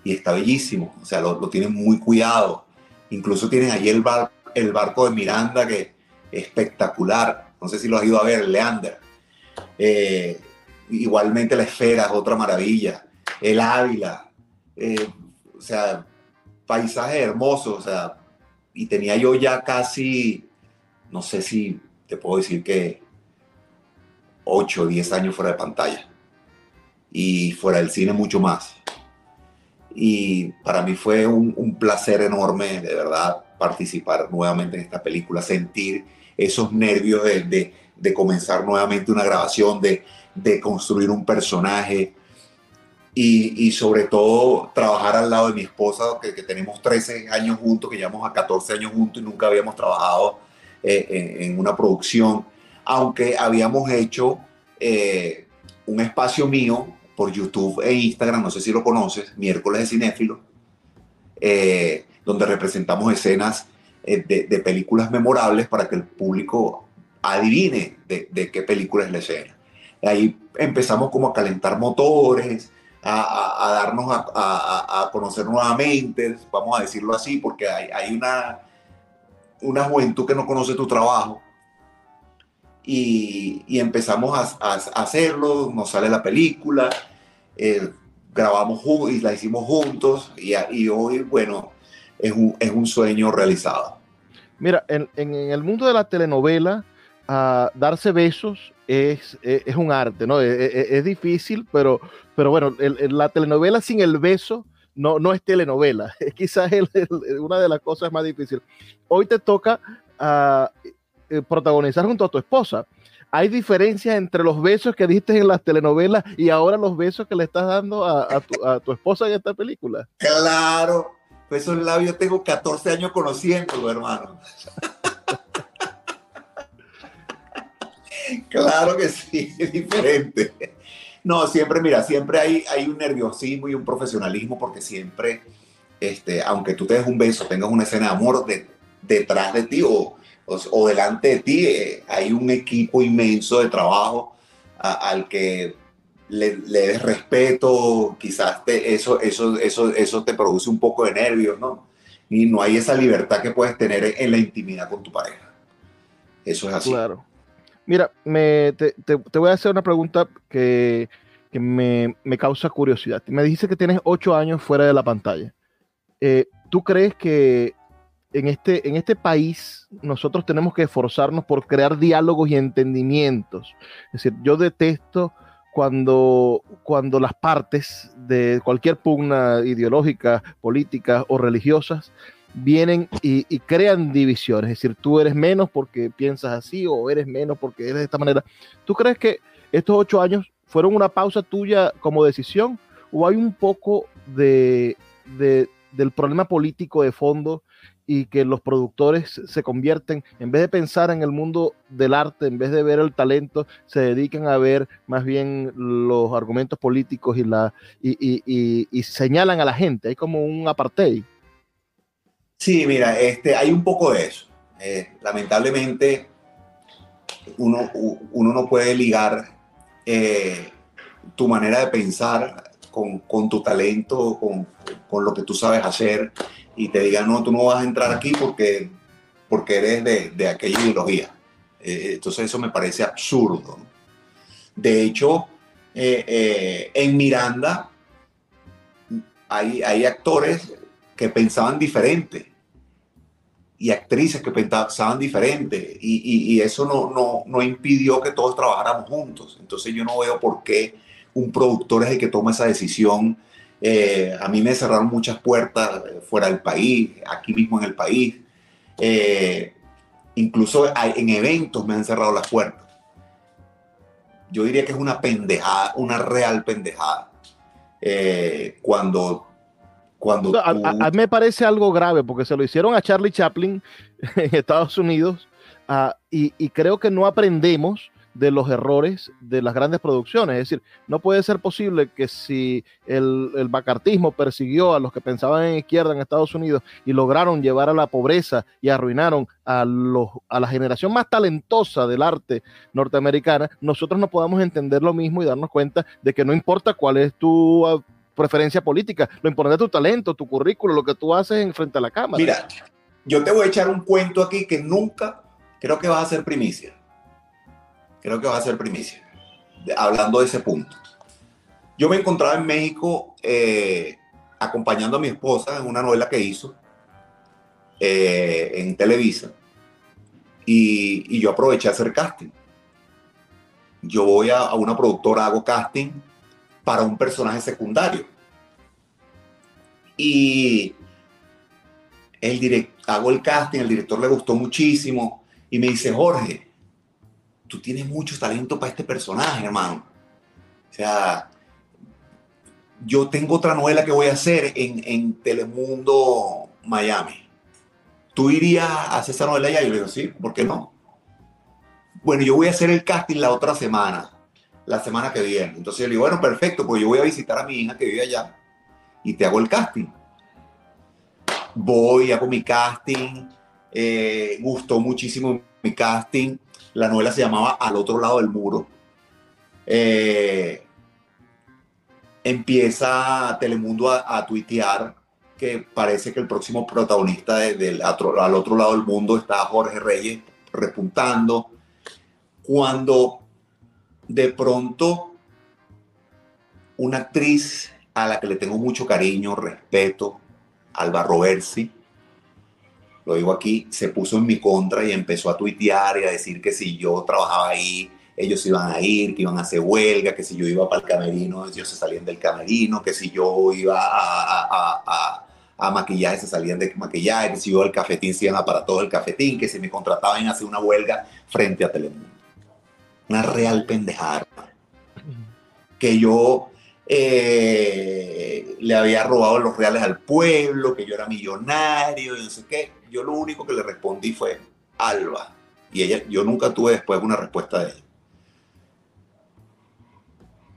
Y está bellísimo. O sea, lo, tienen muy cuidado. Incluso tienen allí el, bar, el barco de Miranda que es espectacular. No sé si lo has ido a ver, Leander. Eh, igualmente la esfera es otra maravilla. El Ávila. Eh, o sea, paisaje hermoso. O sea, y tenía yo ya casi, no sé si te puedo decir que 8 o 10 años fuera de pantalla y fuera del cine mucho más. Y para mí fue un, placer enorme, de verdad, participar nuevamente en esta película, sentir esos nervios de, de, comenzar nuevamente una grabación, de, de construir un personaje y, sobre todo trabajar al lado de mi esposa, que, que, tenemos 13 años juntos, que llevamos a 14 años juntos y nunca habíamos trabajado eh, en, una producción, aunque habíamos hecho eh, un espacio mío por YouTube e Instagram, no sé si lo conoces, miércoles de cinéfilo, eh, donde representamos escenas de, películas memorables para que el público adivine de, qué película es la escena. Ahí empezamos como a calentar motores, a, darnos a, conocer nuevamente, vamos a decirlo así, porque hay, hay una, una juventud que no conoce tu trabajo. Y, empezamos a, hacerlo, nos sale la película, eh, grabamos y la hicimos juntos y, hoy, bueno, es un, sueño realizado. Mira, en, el mundo de la telenovela, ah, darse besos es, es, un arte, ¿no? Es, difícil, pero, pero bueno, la telenovela sin el beso no, no es telenovela, es quizás una de las cosas más difíciles. Hoy te toca eh, protagonizar junto a tu esposa. ¿Hay diferencias entre los besos que diste en las telenovelas y ahora los besos que le estás dando a, tu, esposa en esta película? Claro, pues esos labios tengo 14 años conociéndolo, hermano. claro que sí, es diferente. No, siempre, mira, siempre hay, hay un nerviosismo y un profesionalismo porque siempre, este, aunque tú te des un beso, tengas una escena de amor de, detrás de ti o, o, delante de ti, eh, hay un equipo inmenso de trabajo al que le, des respeto, quizás te, eso, eso, eso, eso te produce un poco de nervios, ¿no? Y no hay esa libertad que puedes tener en la intimidad con tu pareja. Eso es así. Claro. Mira, me, te, voy a hacer una pregunta que, me, causa curiosidad. Me dice que tienes ocho años fuera de la pantalla. Eh, ¿Tú crees que en este, en este país nosotros tenemos que esforzarnos por crear diálogos y entendimientos? Es decir, yo detesto cuando, cuando las partes de cualquier pugna ideológica, política o religiosas vienen y, crean divisiones. Es decir, tú eres menos porque piensas así o eres menos porque eres de esta manera. ¿Tú crees que estos ocho años fueron una pausa tuya como decisión o hay un poco de, del problema político de fondo y que los productores se convierten, en vez de pensar en el mundo del arte, en vez de ver el talento, se dedican a ver más bien los argumentos políticos y, la, y, y señalan a la gente. Hay como un apartheid. Sí, mira, este, hay un poco de eso. Eh, lamentablemente, uno, uno, no puede ligar eh, tu manera de pensar con, tu talento, con, lo que tú sabes hacer, y te digan, no, tú no vas a entrar aquí porque, porque eres de, de aquella ideología. Eh, entonces eso me parece absurdo. De hecho, en Miranda hay, hay actores que pensaban diferente y actrices que pensaban diferente y, y, eso no, no, no, impidió que todos trabajáramos juntos. Entonces yo no veo por qué un productor es el que toma esa decisión. Eh, a mí me cerraron muchas puertas fuera del país, aquí mismo en el país. Eh, incluso en eventos me han cerrado las puertas. Yo diría que es una pendejada, una real pendejada. Eh, cuando cuando a, mí me parece algo grave porque se lo hicieron a Charlie Chaplin en Estados Unidos ah, y, creo que no aprendemos de los errores de las grandes producciones. Es decir, no puede ser posible que si el, el macartismo persiguió a los que pensaban en izquierda en Estados Unidos y lograron llevar a la pobreza y arruinaron a, los, a la generación más talentosa del arte norteamericana, nosotros no podamos entender lo mismo y darnos cuenta de que no importa cuál es tu preferencia política, lo importante es tu talento, tu currículo, lo que tú haces en frente a la cámara. Mira, yo te voy a echar un cuento aquí que nunca creo que vas a ser primicia creo que va a ser primicia, hablando de ese punto. Yo me encontraba en México eh, acompañando a mi esposa en una novela que hizo eh, en Televisa y, yo aproveché a hacer casting. Yo voy a, una productora, hago casting para un personaje secundario. Y el hago el casting, el director le gustó muchísimo y me dice, Jorge, tú tienes mucho talento para este personaje, hermano. O sea, yo tengo otra novela que voy a hacer en, Telemundo Miami. ¿Tú irías a hacer esa novela allá? Y yo le digo, sí, ¿por qué no? Bueno, yo voy a hacer el casting la otra semana, la semana que viene. Entonces yo le digo, bueno, perfecto, pues yo voy a visitar a mi hija que vive allá y te hago el casting. Voy, hago mi casting, eh, gustó muchísimo mi casting la novela se llamaba Al otro lado del muro. Eh, empieza Telemundo a, tuitear que parece que el próximo protagonista del al otro lado del mundo está Jorge Reyes repuntando. Cuando de pronto una actriz a la que le tengo mucho cariño, respeto, Alba Roversi, lo digo aquí, se puso en mi contra y empezó a tuitear y a decir que si yo trabajaba ahí, ellos iban a ir, que iban a hacer huelga, que si yo iba para el camerino, ellos se salían del camerino, que si yo iba a, a, a, maquillaje, se salían de maquillaje, que si yo al cafetín, se iban para todo el cafetín, que si me contrataban a una huelga frente a Telemundo. Una real pendejada. Que yo eh, le había robado los reales al pueblo, que yo era millonario, y no sé qué yo lo único que le respondí fue Alba. Y ella, yo nunca tuve después una respuesta de ella.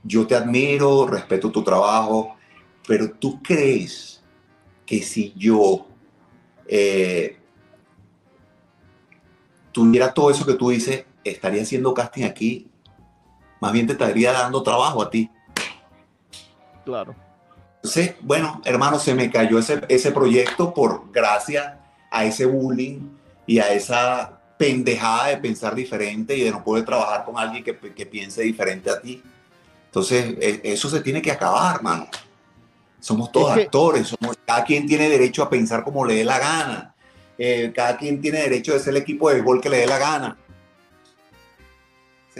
Yo te admiro, respeto tu trabajo, pero tú crees que si yo eh, tuviera todo eso que tú dices, estaría haciendo casting aquí, más bien te estaría dando trabajo a ti. Claro. Entonces, bueno, hermano, se me cayó ese, ese proyecto por gracia a ese bullying y a esa pendejada de pensar diferente y de no poder trabajar con alguien que, piense diferente a ti. Entonces, e, eso se tiene que acabar, hermano. Somos todos actores, somos, cada quien tiene derecho a pensar como le dé la gana. Eh, cada quien tiene derecho de ser el equipo de béisbol que le dé la gana.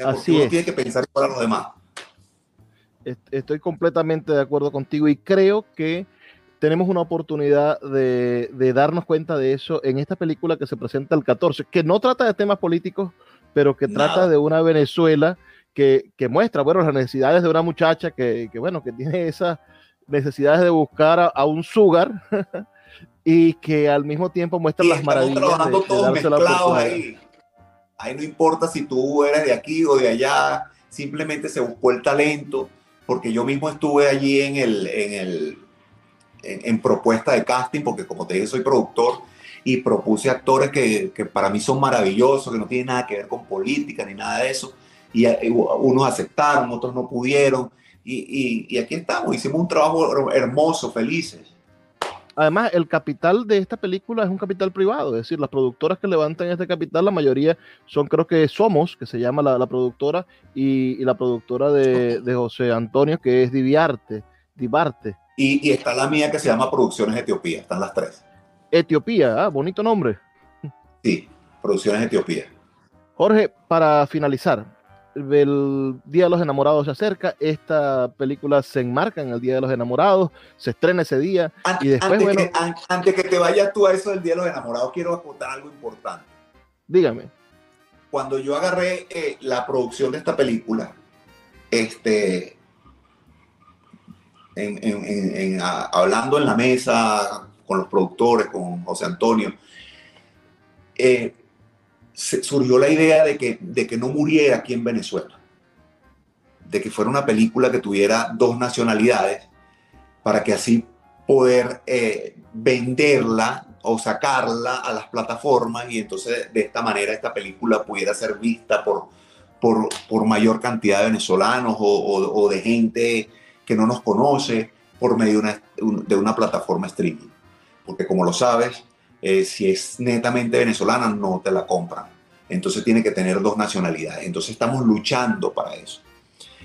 Así uno tiene que pensar para los demás. Estoy completamente de acuerdo contigo y creo que tenemos una oportunidad de, darnos cuenta de eso en esta película que se presenta el 14, que no trata de temas políticos, pero que trata de una Venezuela que, muestra, bueno, las necesidades de una muchacha que, bueno, que tiene esas necesidades de buscar a, un sugar y que al mismo tiempo muestra las maravillas de, ahí. Ahí no importa si tú eres de aquí o de allá, simplemente se buscó el talento, porque yo mismo estuve allí en el, en el en, propuesta de casting, porque como te dije, soy productor y propuse actores que, que, para mí son maravillosos, que no tienen nada que ver con política ni nada de eso. Y, unos aceptaron, otros no pudieron. Y, y, aquí estamos, hicimos un trabajo hermoso, felices. Además, el capital de esta película es un capital privado, es decir, las productoras que levantan este capital, la mayoría son, creo que Somos, que se llama la, la productora, y, la productora de, de, José Antonio, que es Diviarte, Divarte. Y, está la mía que se llama Producciones Etiopía, están las tres. Etiopía, ah, bonito nombre. Sí, Producciones Etiopía. Jorge, para finalizar, el Día de los Enamorados se acerca, esta película se enmarca en el Día de los Enamorados, se estrena ese día y después, antes, que, antes que te vayas tú a eso del Día de los Enamorados, quiero acotar algo importante. Dígame. Cuando yo agarré eh, la producción de esta película, este, hablando en la mesa con los productores, con José Antonio, eh, surgió la idea de que, de que no muriera aquí en Venezuela, de que fuera una película que tuviera dos nacionalidades, para que así poder eh, venderla o sacarla a las plataformas y entonces de esta manera esta película pudiera ser vista por, por, por mayor cantidad de venezolanos o, de gente que no nos conoce por medio de una plataforma streaming. Porque como lo sabes, eh, si es netamente venezolana no te la compran. Entonces tiene que tener dos nacionalidades. Entonces estamos luchando para eso.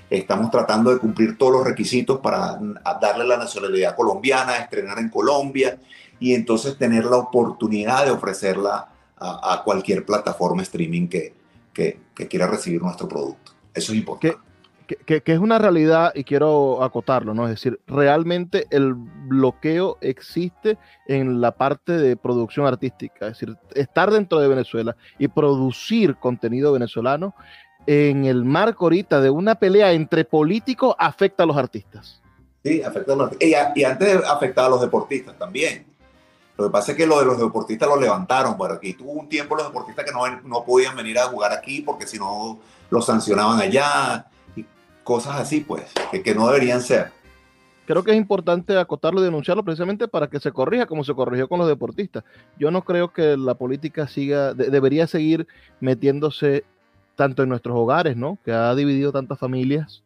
Estamos tratando de cumplir todos los requisitos para darle la nacionalidad colombiana, estrenar en Colombia y entonces tener la oportunidad de ofrecerla a, cualquier plataforma streaming que, que, quiera recibir nuestro producto. Eso es importante. Que, es una realidad y quiero acotarlo, ¿no? Es decir, realmente el bloqueo existe en la parte de producción artística, es decir, estar dentro de Venezuela y producir contenido venezolano en el marco ahorita de una pelea entre políticos afecta a los artistas. Sí, afecta a los artistas. Y, y antes afectaba a los deportistas también. Lo que pasa es que lo de los deportistas lo levantaron por aquí. Tuvo un tiempo los deportistas que no, no podían venir a jugar aquí porque si no los sancionaban allá cosas así, pues, que, que no deberían ser. Creo que es importante acotarlo y denunciarlo precisamente para que se corrija como se corrigió con los deportistas. Yo no creo que la política siga, debería seguir metiéndose tanto en nuestros hogares, ¿no? Que ha dividido tantas familias,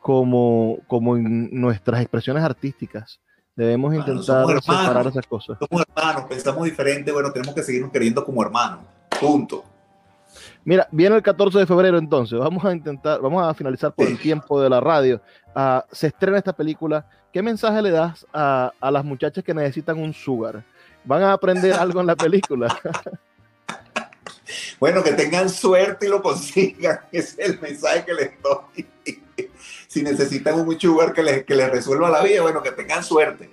como, como en nuestras expresiones artísticas. Debemos intentar separar esas cosas. Somos hermanos, pensamos diferente, bueno, tenemos que seguirnos queriendo como hermanos. Punto. Mira, viene el 14 de febrero entonces, vamos a intentar, vamos a finalizar por el tiempo de la radio. Uh, se estrena esta película. ¿Qué mensaje le das a, a, las muchachas que necesitan un sugar? ¿Van a aprender algo en la película? bueno, que tengan suerte y lo consigan. Ese es el mensaje que les doy si necesitan un sugar que les, que les resuelva la vida, bueno, que tengan suerte.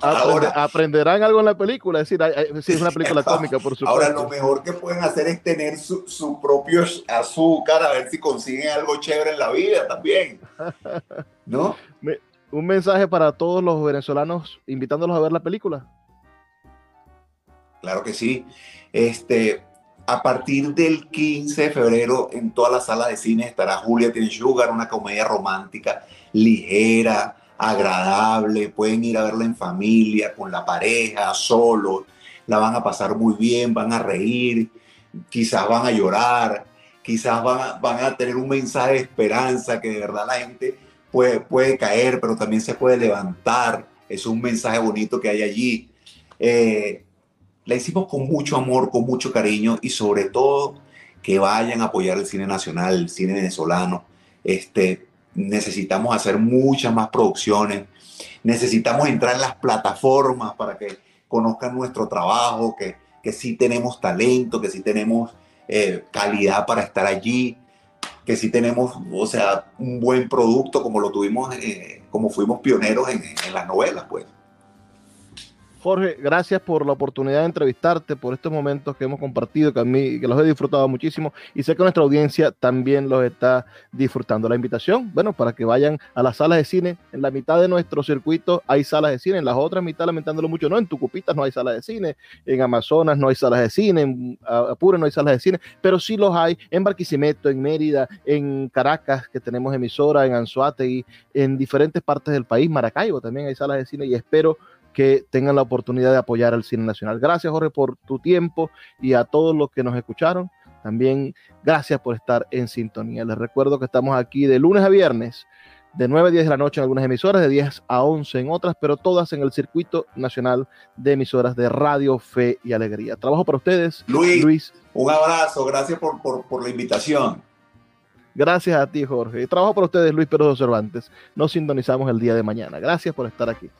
Ahora, aprenderán algo en la película, es decir, si es una película cómica, por supuesto. Ahora, lo mejor que pueden hacer es tener su, su, propio azúcar, a ver si consiguen algo chévere en la vida también. ¿No? Un mensaje para todos los venezolanos, invitándolos a ver la película. Claro que sí. Este, a partir del 15 de febrero en todas las salas de cine estará Julia Tiene Sugar, una comedia romántica ligera, agradable. Pueden ir a verla en familia, con la pareja, solo. La van a pasar muy bien, van a reír, quizás van a llorar, quizás van a, van a tener un mensaje de esperanza que de verdad la gente puede, puede caer, pero también se puede levantar. Es un mensaje bonito que hay allí. Eh, la hicimos con mucho amor, con mucho cariño y sobre todo que vayan a apoyar el cine nacional, el cine venezolano. Este, necesitamos hacer muchas más producciones, necesitamos entrar en las plataformas para que conozcan nuestro trabajo, que, que sí tenemos talento, que sí tenemos eh, calidad para estar allí, que sí tenemos, o sea, un buen producto como lo tuvimos, eh, como fuimos pioneros en, en las novelas, pues. Jorge, gracias por la oportunidad de entrevistarte, por estos momentos que hemos compartido, que a mí que los he disfrutado muchísimo y sé que nuestra audiencia también los está disfrutando. La invitación, bueno, para que vayan a las salas de cine. En la mitad de nuestro circuito hay salas de cine, en las otras mitad, lamentándolo mucho, no, en Tucupitas no hay salas de cine, en Amazonas no hay salas de cine, en Apure no hay salas de cine, pero sí los hay en Barquisimeto, en Mérida, en Caracas, que tenemos emisora, en Anzuategui, en diferentes partes del país, Maracaibo también hay salas de cine y espero que tengan la oportunidad de apoyar al cine nacional. Gracias, Jorge, por tu tiempo y a todos los que nos escucharon. También gracias por estar en sintonía. Les recuerdo que estamos aquí de lunes a viernes, de 9 a 10 de la noche en algunas emisoras, de 10 a 11 en otras, pero todas en el circuito nacional de emisoras de Radio Fe y Alegría. Trabajo para ustedes. Luis, un abrazo, gracias por, por, la invitación. Gracias a ti, Jorge. Y trabajo para ustedes, Luis Pedro Cervantes. Nos sintonizamos el día de mañana. Gracias por estar aquí.